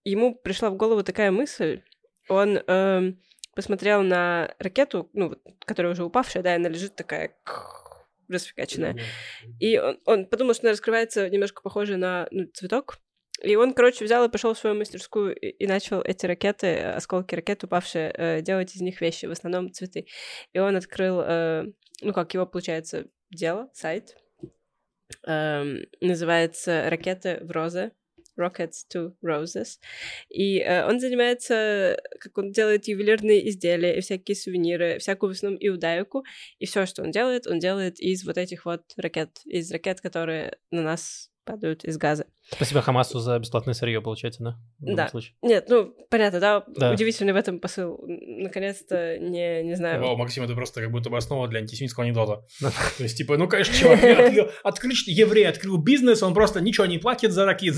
ему пришла в голову такая мысль, он эм, посмотрел на ракету, ну, которая уже упавшая, да, и она лежит такая расфигаченная. И он, он подумал, что она раскрывается немножко похоже на ну, цветок. И он, короче, взял и пошел в свою мастерскую и, и начал эти ракеты, э, осколки ракет упавшие, э, делать из них вещи, в основном цветы. И он открыл, э, ну, как его, получается, дело, сайт. Эм, называется «Ракеты в розы». Rockets to Roses. И э, он занимается, как он делает ювелирные изделия и всякие сувениры, всякую в основном иудаику. И все, что он делает, он делает из вот этих вот ракет, из ракет, которые на нас падают из газа. Спасибо Хамасу за бесплатное сырье, получается, да? Да. случае. Нет, ну, понятно, да, Да. удивительный в этом посыл. Наконец-то, не, не знаю. Вау, Максим, это просто как будто бы основа для антисемитского анекдота. То есть, типа, ну, конечно, чувак, открыл, еврей открыл бизнес, он просто ничего не платит за ракет.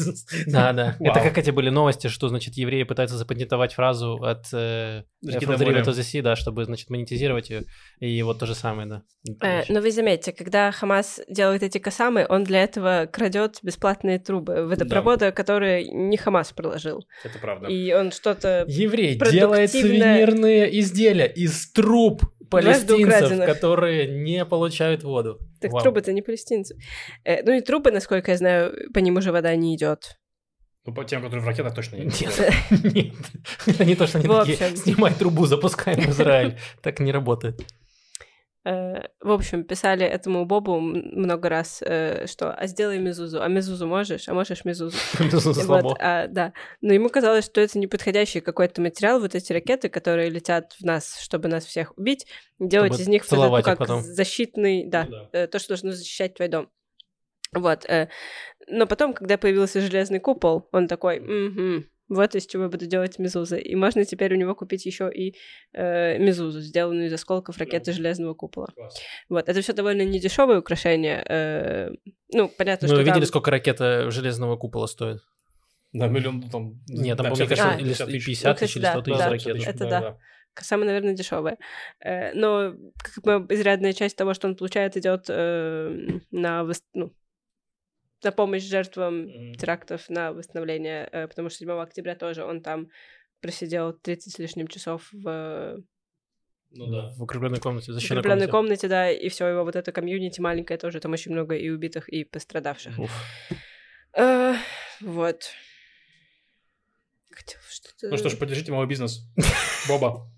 Да, да. Это как эти были новости, что, значит, евреи пытаются запатентовать фразу от From the to the Sea, да, чтобы, значит, монетизировать ее. И вот то же самое, да. Э, но вы заметьте, когда Хамас делает эти косамы, он для этого крадет бесплатные трубы водопровода, которые не Хамас проложил. Это правда. И он что-то... Еврей делает сувенирные изделия из труб палестинцев, которые не получают воду. Так Вау. трубы-то не палестинцы. Э, ну и трубы, насколько я знаю, по ним уже вода не идет. Ну, по тем, которые в ракетах, точно нет. Нет, нет. Это не то, что они В такие, общем. снимай трубу, запускаем Израиль. Так не работает. Э, В общем, писали этому Бобу много раз, э, что «А сделай мезузу, а мезузу можешь, а можешь мезузу». Безусловно, Вот, а, да. Но ему казалось, что это неподходящий какой-то материал, вот эти ракеты, которые летят в нас, чтобы нас всех убить, делать Чтобы из них ну, как потом. защитный, да, Ну э, то, что должно защищать твой дом. Вот. Но потом, когда появился железный купол, он такой, «Мгм, вот из чего буду делать мезузы. И можно теперь у него купить еще и э, мезузу, сделанную из осколков ракеты железного купола. Класс. Вот. Это все довольно недешевое украшение. э, Ну, понятно, Ну, что вы видели, там- сколько ракета железного купола стоит? Да, миллион, ну, там... Нет, там, да, по-моему, 50 кажется, или тысяч, и 50 50 Ну, тысяч, или кстати, 100 тысяч да, да, ракету. это да. самое, наверное, дешевое. Э, Но как бы изрядная часть того, что он получает, идет э, на ну, на помощь жертвам Мгм. терактов, на восстановление, э, потому что 7 октября тоже он там просидел 30 с лишним часов в Ну да. В укрепленной комнате, защищенной укрепленной комнате. комнате, да, и все его вот это комьюнити маленькое тоже, там очень много и убитых, и пострадавших. Уф. Э, Вот. Хотела что-то... Ну что ж, поддержите мой бизнес. Боба.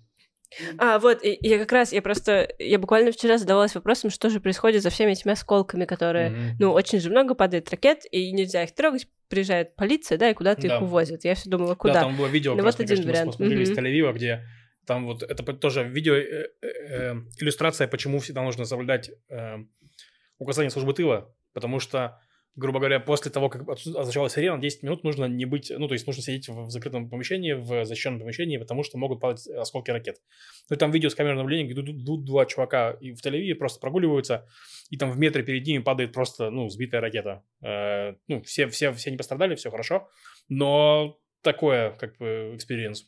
А, вот, и, я как раз, я просто, я буквально вчера задавалась вопросом, что же происходит за всеми этими осколками, которые, Мгм. ну, очень же много падает ракет, и нельзя их трогать, приезжает полиция, да, и куда-то Да. их увозят. Я все думала, Да, куда? там было видео, Ну, вот раз, один кажется, мы вариант. посмотрели из. Тель-Авива, где там вот, это тоже видео, э, э, э, иллюстрация, почему всегда нужно соблюдать э, указания службы тыла, потому что, грубо говоря, после того, как озвучала сирена, 10 минут нужно не быть, ну, то есть нужно сидеть в, закрытом помещении, в защищенном помещении, потому что могут падать осколки ракет. Ну, там видео с камеры наблюдения, где идут- два чувака и в Тель-Авиве просто прогуливаются, и там в метре перед ними падает просто, ну, сбитая ракета. Э, ну, все, все, все не пострадали, все хорошо, но такое, как бы, experience.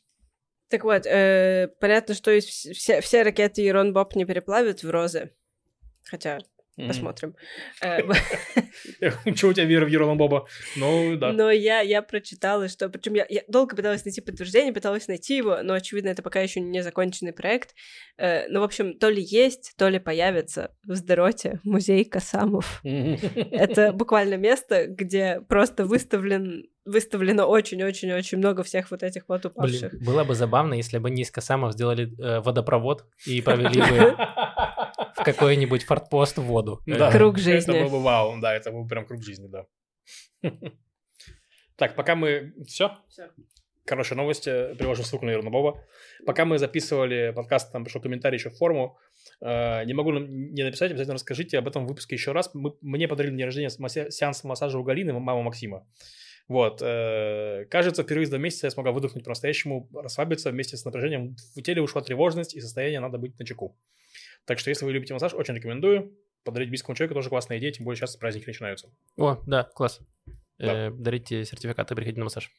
Так вот, э, понятно, что все, все ракеты Ярон Боб не переплавят в розы, хотя Мгм. посмотрим. Э, Чего у тебя вера в Ярона Боба? Ну, да. Но я, я прочитала, что... Причем я, я долго пыталась найти подтверждение, пыталась найти его, но, очевидно, это пока еще не законченный проект. Э, ну, в общем, то ли есть, то ли появится в Сдероте музей Касамов. Это буквально место, где просто выставлен, выставлено очень-очень-очень много всех вот этих вот упавших. Блин, было бы забавно, если бы не из Касамов сделали э, водопровод и провели бы какой-нибудь фортпост воду. Да. Круг жизни. Это был бы вау, да, это был прям круг жизни, да. Так, пока мы... Все? Всё. Хорошие новости. Приложу ссылку на Ерона Боба. Пока мы записывали подкаст, там пришел комментарий еще в форму. Э, Не могу нам не написать, обязательно расскажите об этом в выпуске еще раз. Мы- мне подарили на день рождения сеанс массажа у Галины, мама Максима. Вот. э, Кажется, впервые за два месяца я смогла выдохнуть по-настоящему, расслабиться вместе с напряжением. В теле ушла тревожность и состояние надо быть на чеку. Так что, если вы любите массаж, очень рекомендую. Подарить близкому человеку тоже классная идея, тем более сейчас праздники начинаются. О, да, класс. Да. Э, Дарите сертификаты, приходите на массаж.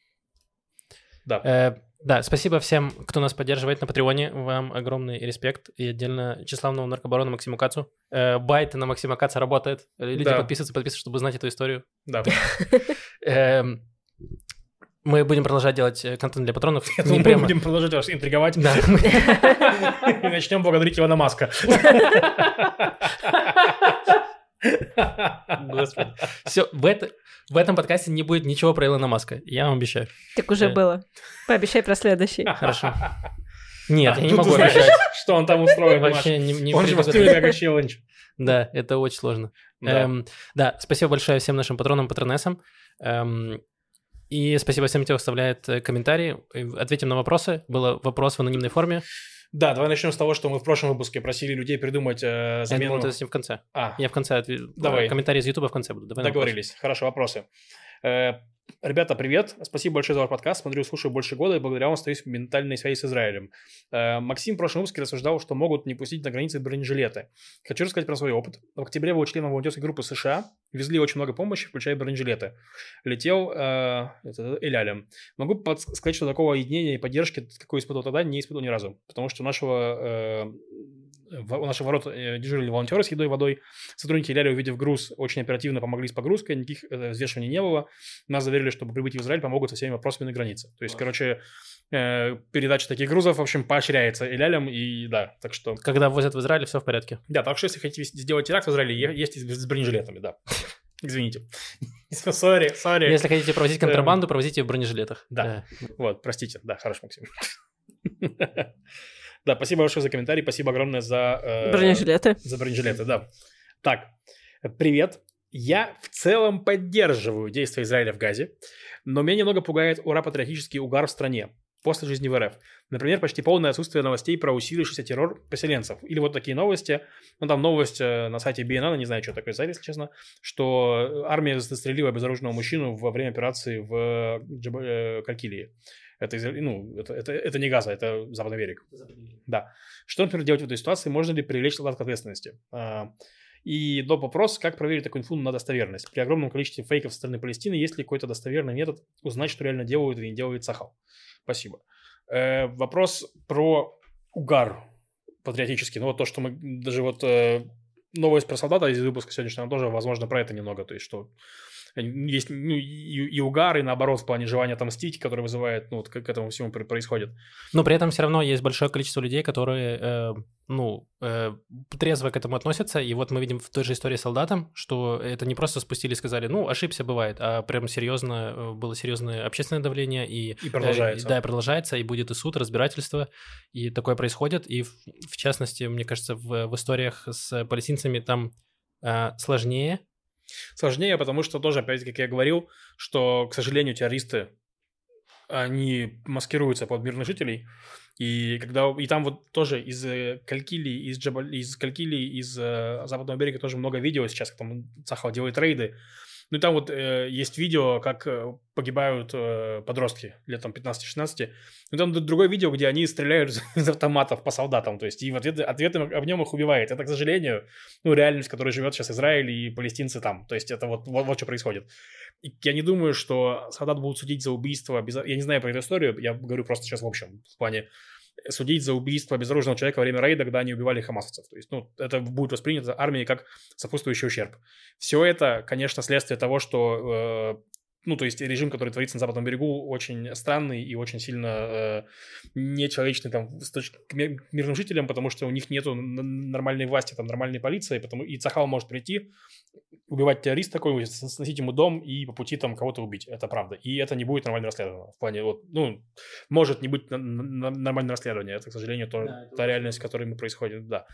Да. Э, Да, спасибо всем, кто нас поддерживает на Патреоне. Вам огромный респект. И отдельно тщеславному наркобарону Максиму Кацу. Э, Байт на Максима Каца работает. Э, Люди Да. подписываются, подписываются, чтобы знать эту историю. Да. Эм, Мы будем продолжать делать э, контент для патронов. Я Не думаю, мы прямо- будем продолжать вас интриговать. Да. И начнем благодарить Ивана Маска. Господи. Все, в, это, в этом подкасте не будет ничего про Илона Маска. Я вам обещаю. Так уже Э. было. Пообещай про следующий. Хорошо. Нет, я не могу обещать. Что он там устроил, Вообще не, не Он же воспринял как челлендж. Да, это очень сложно. Да. Эм, да, спасибо большое всем нашим патронам, патронессам. И спасибо всем, кто оставляет э, комментарии. Ответим на вопросы. Был вопрос в анонимной форме. Да, давай начнем с того, что мы в прошлом выпуске просили людей придумать э, Я замену. думал, это в конце. А, Я в конце отве- Давай. Комментарии из Ютуба в конце будут. Давай договорились. Хорошо, вопросы. Э, Ребята, привет. Спасибо большое за ваш подкаст. Смотрю, слушаю больше года и благодаря вам остаюсь в ментальной связи с Израилем. Э, Максим в прошлом выпуске рассуждал, что могут не пустить на границе бронежилеты. Хочу рассказать про свой опыт. В октябре был членом волонтерской группы США. Везли очень много помощи, включая бронежилеты. Летел э, это, Элялем. Могу сказать, что такого единения и поддержки, какой испытывал тогда, не испытывал ни разу. Потому что у нашего э, у наших ворот э, дежурили волонтеры с едой и водой. Сотрудники Иляля, увидев груз, очень оперативно помогли с погрузкой, никаких э, взвешиваний не было. Нас заверили, что по прибытии в Израиль помогут со всеми вопросами на границе. То есть, короче, передача таких грузов, в общем, поощряется Илялем, и да, так что... Когда возят в Израиль, все в порядке. Да, так что если хотите сделать теракт в Израиле, есть с бронежилетами, да. Извините. Сори, сори. Если хотите провозить контрабанду, провозите в бронежилетах. Да. Вот, простите. Да, хорошо, Максим. Да, спасибо большое за комментарий, спасибо огромное за... Э, бронежилеты. За бронежилеты, да. Так, привет. Я в целом поддерживаю действия Израиля в Газе, но меня немного пугает ура-патриотический угар в стране после жизни в РФ. Например, почти полное отсутствие новостей про усилившийся террор поселенцев. Или вот такие новости, ну там новость э, на сайте BNN, не знаю, что такое сайт, если честно, что армия застрелила безоружного мужчину во время операции в Джаб... Э, Калькилии. Это, ну, это, это, это не Газа, это Западный берег. Да. Что, например, делать в этой ситуации? Можно ли привлечь солдат к ответственности? А, и доп. вопрос, как проверить такую инфу на достоверность? При огромном количестве фейков со стороны Палестины есть ли какой-то достоверный метод узнать, что реально делают и не делает Сахал? Спасибо. Э, вопрос про угар патриотический. Ну вот то, что мы даже вот э, новость про солдата из выпуска сегодняшнего тоже, возможно, про это немного. То есть, что есть ну, и, и угар, и наоборот, в плане желания отомстить, который вызывает, ну, вот к, к этому всему происходит. Но при этом все равно есть большое количество людей, которые, э, ну, э, трезво к этому относятся, и вот мы видим в той же истории с солдатом, что это не просто спустили и сказали, ну, ошибся, бывает, а прям серьезно, э, было серьезное общественное давление, и... И продолжается. Э, да, и продолжается, и будет и суд, разбирательство, и такое происходит, и в, в частности, мне кажется, в, в историях с палестинцами там э, сложнее, Сложнее, потому что тоже, опять как я говорил, что, к сожалению, террористы, они маскируются под мирных жителей, и когда и там вот тоже из э, Калькили, из Джабаль, из Калькили, из э, Западного берега тоже много видео сейчас, как там Сахал делает рейды, ну и там вот э, есть видео, как э, погибают э, подростки лет там 15-16. Ну там другое видео, где они стреляют из автоматов по солдатам. То есть и в ответ, ответным огнем их убивает. Это, к сожалению, ну реальность, в которой живет сейчас Израиль и палестинцы там. То есть это вот, вот, вот что происходит. И я не думаю, что солдат будут судить за убийство. Без... Я не знаю про эту историю, я говорю просто сейчас в общем, в плане судить за убийство безоружного человека во время рейда, когда они убивали хамасовцев. То есть, ну, это будет воспринято армией как сопутствующий ущерб. Все это, конечно, следствие того, что э, ну, то есть режим, который творится на Западном берегу, очень странный и очень сильно э, нечеловечный там с точки к мирным жителям, потому что у них нету нормальной власти, там, нормальной полиции, потому и Цахал может прийти, убивать террориста такой, сносить ему дом и по пути там кого-то убить. Это правда. И это не будет нормально расследовано. В плане, вот, ну, может не быть нормального расследования. Это, к сожалению, то, да, та реальность, в которой мы происходит, да.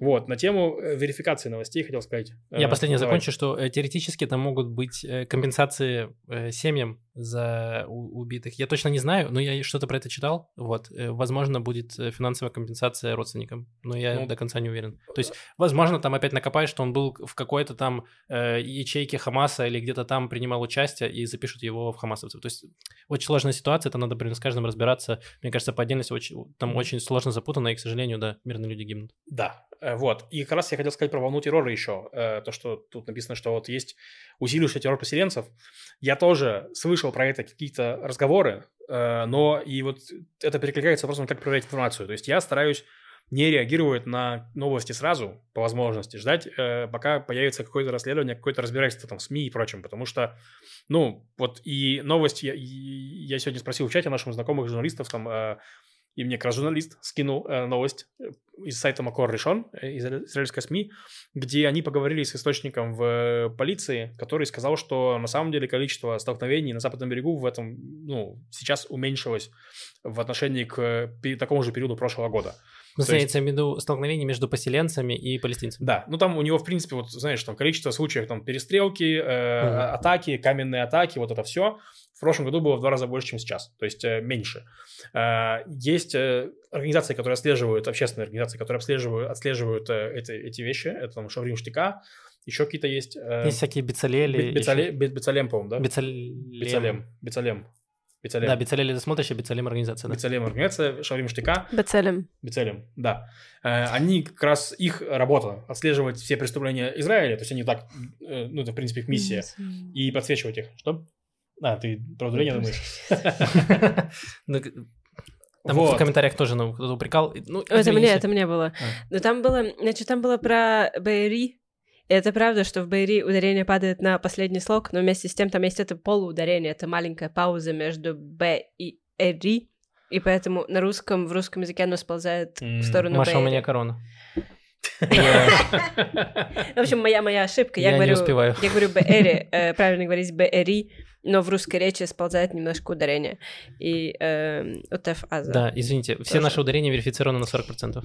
Вот, на тему э, верификации новостей хотел сказать. Я э, последнее давай. закончу, что э, теоретически там могут быть компенсации семьям за убитых. Я точно не знаю, но я что-то про это читал. Вот, возможно, будет финансовая компенсация родственникам, но я ну, до конца не уверен. То есть, возможно, там опять накопаешь, что он был в какой-то там э, ячейке Хамаса или где-то там принимал участие и запишут его в хамасовцев. То есть очень сложная ситуация, это надо, блин, с каждым разбираться. Мне кажется, по отдельности очень, там очень сложно запутано, и, к сожалению, да, мирные люди гибнут. Да, э, вот. И как раз я хотел сказать про волну террора еще. Э, то, что тут написано, что вот есть усилившийся террор поселенцев. Я тоже слышал про это какие-то разговоры, э, но и вот это перекликается вопросом, как проверять информацию. То есть я стараюсь не реагирует на новости сразу, по возможности, ждать, э, пока появится какое-то расследование, какое-то разбирательство там в СМИ и прочем, потому что, ну, вот и новость, я, я сегодня спросил в чате наших знакомых журналистов, там, э, и мне как раз журналист скинул э, новость э, из сайта Макор решен, э, из израильской СМИ, где они поговорили с источником в э, полиции, который сказал, что на самом деле количество столкновений на Западном берегу в этом, ну, сейчас уменьшилось в отношении к такому же периоду прошлого года. Ну, имеется в виду столкновение между поселенцами и палестинцами. Да, ну там у него, в принципе, вот, знаешь, там количество случаев, там, перестрелки, э, mm атаки, каменные атаки, вот это все в прошлом году было в два раза больше, чем сейчас, то есть э, меньше. Э, есть э, организации, которые отслеживают, общественные организации, которые отслеживают, отслеживают э, эти, эти вещи, это там Шаврим Штыка, еще какие-то есть. Э, есть всякие Бецалели. Бецале, Бецалем, по-моему, да? Бецалем. Бецалем. Бецалем. Бецалем. Да, Бецалели ты смотришь, а Бецалем организация. Да. Бецалем организация, Шаврим Штыка. Бецалем. Бецалем, да. Э, они как раз, их работа отслеживать все преступления Израиля, то есть они так, э, ну это в принципе их миссия, и подсвечивать их. Что? А, ты про ударение думаешь? Ну, Там Вот. в комментариях тоже ну, кто-то упрекал. Ну, Это извините. мне, это мне было. А. Но там было, значит, там было про Беэри. Это правда, что в Беэри ударение падает на последний слог, но вместе с тем там есть это полуударение, это маленькая пауза между Б и Эри. И поэтому на русском, в русском языке оно сползает в сторону Маша, у Беэри. меня корона. В общем, моя моя ошибка. Я, говорю. Я говорю Бэри, э, правильно говорить Бэри, но в русской речи сползает немножко ударение. И э, УТФ Аза. Да, извините, все Тоже. наши ударения верифицированы на 40%.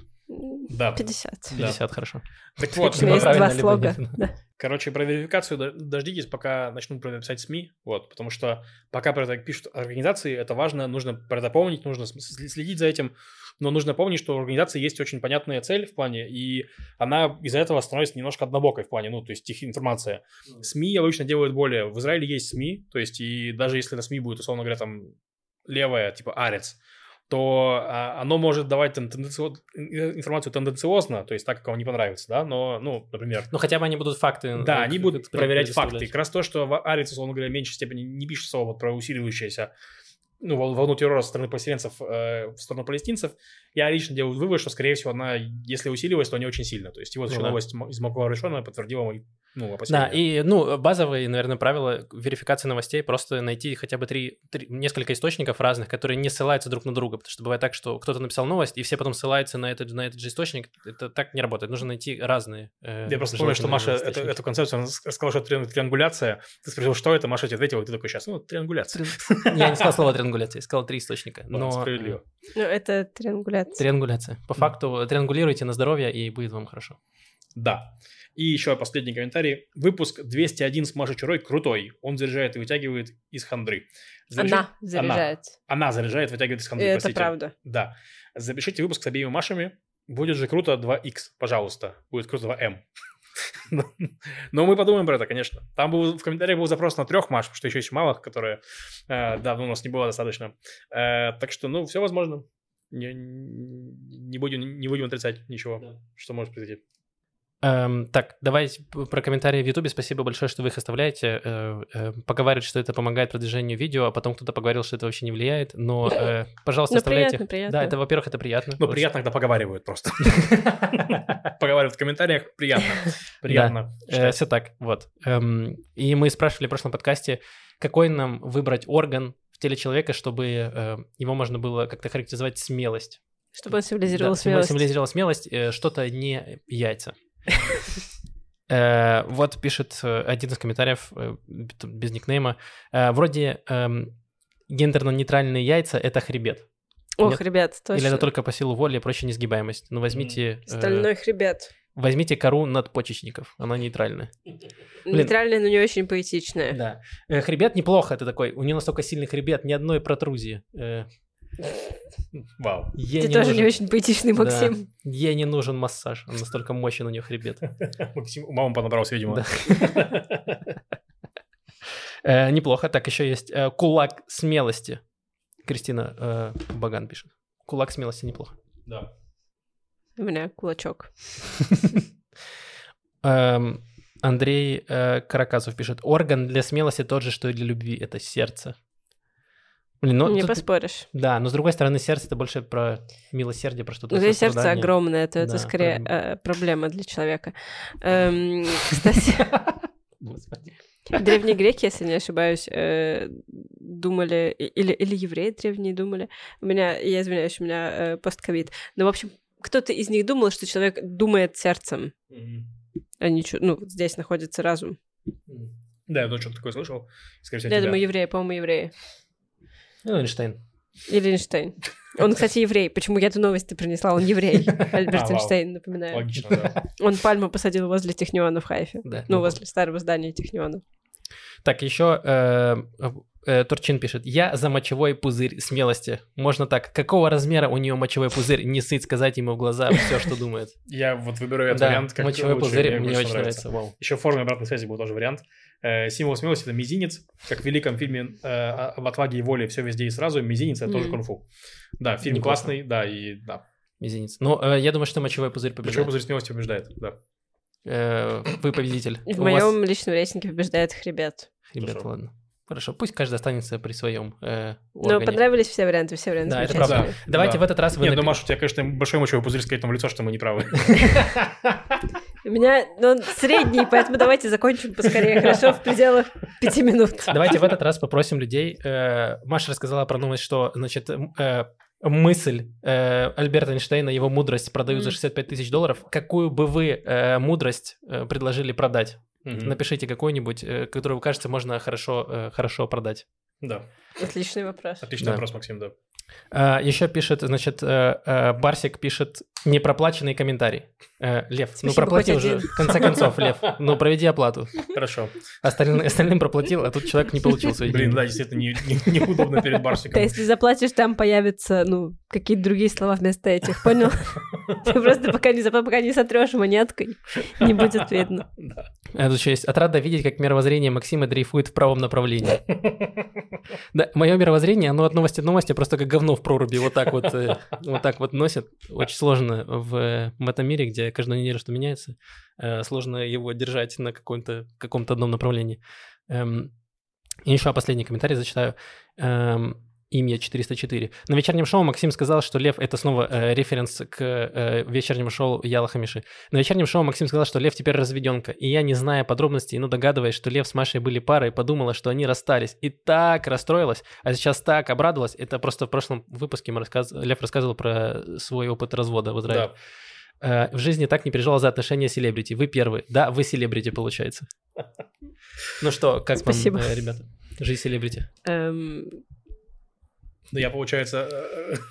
Да. 50. 50, хорошо. Так вот, У меня Либо есть два слога. Да. Короче, про верификацию до- дождитесь, пока начнут про это писать СМИ, вот, потому что пока про это пишут организации, это важно, нужно про это помнить, нужно следить за этим, но нужно помнить, что у организации есть очень понятная цель в плане, и она из-за этого становится немножко однобокой в плане, ну, то есть их информация. СМИ обычно делают более, в Израиле есть СМИ, то есть и даже если на СМИ будет, условно говоря, там левая, типа Арец, то а, оно может давать там, тенденцио- ин- информацию тенденциозно, то есть так, как вам не понравится, да, но, ну, например, Ну, хотя бы они будут факты. да, они будут проверять факты. Как раз то, что в Арец, условно говоря, в меньшей степени не пишет слово вот про усиливающееся ну, вол- волну террора со стороны палестинцев э, в сторону палестинцев, я лично делаю вывод, что, скорее всего, она, если усиливалась, то не очень сильно. То есть, его еще Ну да. новость из Макова Решона подтвердила мои ну, опасения. Да, и, ну, базовые, наверное, правила верификации новостей просто найти хотя бы три, три- несколько источников разных, которые не ссылаются друг на друга, потому что бывает так, что кто-то написал новость, и все потом ссылаются на этот, на этот же источник. Это так не работает. Нужно найти разные. э, Я просто помню, что Маша эту, источники. эту концепцию она сказала, что это триан- триангуляция. Ты спросил, что это, Маша тебе ответила, и ты такой, сейчас, ну, триангуляция. Я не сказал слово триангуляция, я сказал три источника. Но справедливо. Ну, это триангуляция. Триангуляция. По факту триангулируйте на здоровье, и будет вам хорошо. Да. И еще последний комментарий. Выпуск 201 с Машей Чурой крутой. Он заряжает и вытягивает из хандры. Запишите- Она заряжает. Она заряжает, вытягивает из хандры, это простите. правда. Да. Запишите выпуск с обеими Машами. Будет же круто 2х, пожалуйста. Будет круто 2м. Но мы подумаем про это, конечно. Там был в комментариях был запрос на трех Маш, потому что еще есть малых, которые э, давно у нас не было достаточно. Э, так что, ну, все возможно. Не, не, будем, не будем отрицать ничего, что может произойти. Эм, так, давайте про комментарии в Ютубе. Спасибо большое, что вы их оставляете. Э, э, поговаривают, что это помогает продвижению видео, а потом кто-то поговорил, что это вообще не влияет. Но, э, пожалуйста, Ну, оставляйте. приятно, приятно. Да, это, во-первых, это приятно. Ну, приятно, когда поговаривают просто. Поговаривают в комментариях, приятно. Приятно. Э, все так, вот. Эм, и мы спрашивали в прошлом подкасте, какой нам выбрать орган в теле человека, чтобы э, его можно было как-то характеризовать смелость. Чтобы он символизировал Да, смелость. символизировал смелость, э, что-то не яйца. Э, Вот пишет э, один из комментариев, э, без никнейма, вроде эм, гендерно-нейтральные яйца — это хребет. Ох, ребят, точно. Или это только по силу воли и прочая несгибаемость. Ну, возьмите, Стальной хребет. возьмите кору надпочечников, она нейтральная. Блин. Нейтральное, но не очень поэтичное. Да. Хребет неплохо, это такой, у нее настолько сильный хребет, ни одной протрузии. Вау. Ей Ты не тоже нужен- не очень поэтичный, Да. Максим. Ей не нужен массаж, он настолько мощен у нее хребет. Максим, мама понабрался, видимо. Да. Э, Неплохо. Так, еще есть э, кулак смелости. Кристина э, Баган пишет. Кулак смелости неплохо. Да. У меня кулачок. Эм, Андрей э, Караказов пишет. Орган для смелости тот же, что и для любви. Это сердце. Блин, ну, не тут- поспоришь. Да, но с другой стороны, сердце это больше про милосердие, про что-то Ну, здесь сердце сострадание. огромное, это, это Да, скорее проблема. э, проблема для человека. Эм, кстати, древние греки, если не ошибаюсь, э, думали, или, или евреи древние думали, у меня, я извиняюсь, у меня э, постковид, но, в общем, кто-то из них думал, что человек думает сердцем, а не чу- ну, здесь находится разум. Да, я тоже что-то такое слышал. Скорее всего, Я тебя. думаю, евреи, по-моему, евреи. Ну, Эйнштейн. Или Эйнштейн. Он, кстати, еврей. Почему я эту новость ты принесла? Он еврей. Альберт А, вау. Эйнштейн, напоминаю. Логично, да. Он пальму посадил возле Техниона в Хайфе. Да. Ну, возле старого здания Техниона. Так, еще э, э, Турчин пишет. Я за мочевой пузырь смелости. Можно так. Какого размера у нее мочевой пузырь? Не сыть сказать ему в глаза все, что думает. Я вот выберу этот Да, вариант как мочевой лучший, пузырь мне очень нравится. Вау. Еще в форме обратной связи был тоже вариант. Э, символ смелости — это мизинец. Как в великом фильме э, об отваге и воле «Все везде и сразу». Мизинец — это тоже кунг-фу. Да, фильм классный, да, и да. Мизинец. Ну, э, я думаю, что мочевой пузырь Мочевой побеждает. пузырь смелости побеждает, да. Э, Вы победитель. В моем личном рейтинге побеждает хребет. Ребят, Хорошо. ладно. Хорошо, пусть каждый останется при своем э, Но органе. понравились все варианты, все варианты Да, это правда. Давайте Да. в этот раз вы... Нет, ну, напи- Маша, у тебя, конечно, большой мочевой пузырь сказать нам в лицо, что мы не правы. У меня, ну, он средний, поэтому давайте закончим поскорее, хорошо, в пределах пяти минут. Давайте в этот раз попросим людей. э, Маша рассказала про новость, что, значит, э, мысль э, Альберта Эйнштейна, его мудрость продают за Мгм. 65 тысяч долларов. Какую бы вы э, мудрость э, предложили продать? Мгм. Напишите какую-нибудь, э, которую, кажется, можно хорошо, э, хорошо продать. Да, Отличный вопрос. отличный Да. вопрос, Максим, да. А, Еще пишет, значит, э, э, Барсик пишет непроплаченный комментарий. Э, Лев, ну Спасибо, проплати хоть уже, один. в конце концов, Лев, ну проведи оплату. Хорошо. Остальным, остальным проплатил, а тут человек не получил свои Блин, деньги. да, действительно, не- не- неудобно перед Да, Барсиком. если заплатишь, там появятся, ну, какие-то другие слова вместо этих, понял? Ты просто пока не, пока не сотрешь монеткой, не будет видно. Да. А тут еще есть. Отрада видеть, как мировоззрение Максима дрейфует в правом направлении. Да, мое мировоззрение, оно от новости к новости просто как говно в проруби вот так вот, э, вот так вот носит. Очень сложно в, в этом мире, где каждую неделю что меняется, э, сложно его держать на каком-то каком-то одном направлении. Эм, И еще последний комментарий зачитаю. Эм, Имя 404. На вечернем шоу Максим сказал, что Лев это снова э, референс к э, вечернему шоу Яла Хамиши. На вечернем шоу Максим сказал, что Лев теперь разведенка. И я, не зная подробностей, но догадываясь, что Лев с Машей были парой, подумала, что они расстались. И так расстроилась, а сейчас так обрадовалась. Это просто в прошлом выпуске мы рассказ... Лев рассказывал про свой опыт развода в Израиле. Да. Э, в жизни так не переживал за отношения селебрити. Вы первый. Да, вы селебрити, получается. Ну что, как Спасибо. вам, э, ребята? Жизнь селебрити. Эм, Да я, получается,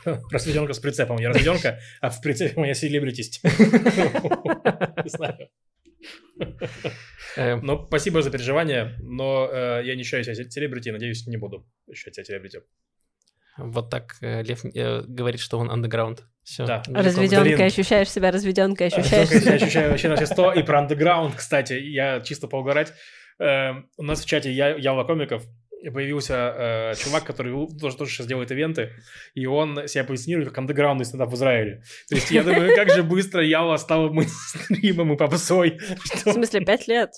э, разведенка с прицепом. Я разведенка, а в прицепе моя селебритисть. Не знаю. Э, Ну, спасибо за переживания, но э, я не считаю себя селебрити, надеюсь, не буду считать себя селебрити. Вот так э, Лев говорит, что он underground. Все. Да. разведенка, ощущаешь себя разведенкой, ощущаешь Ощущаю, себя... ощущаю вообще на все 100. И про андеграунд, кстати, я чисто поугарать. Э, у нас в чате я, Ява Комиков появился э, чувак, который тоже, тоже сейчас делает ивенты, и он себя позиционирует как андеграундный стендап в Израиле. То есть я думаю, как же быстро Ява стал мейнстримом и попсой. В Что- смысле, пять лет?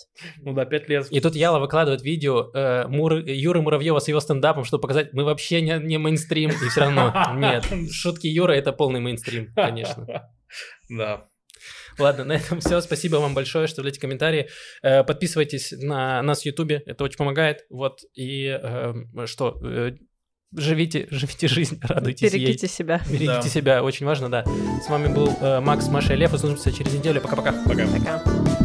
Ну да, пять лет. И тут Яла выкладывает видео э, Мур- Юры Муравьева с его стендапом, чтобы показать, мы вообще не, не мейнстрим, и все равно нет. Шутки Юры — это полный мейнстрим, конечно. Да. Ладно, на этом все. Спасибо вам большое, что оставляете комментарии. Э, Подписывайтесь на нас в Ютубе, это очень помогает. Вот, и э, что, э, живите, живите жизнь, радуйтесь ей. Берегите себя. Берегите Да. себя, очень важно, да. С вами был э, Макс, Маша и Лев. Услышимся через неделю. Пока-пока. Пока. Пока.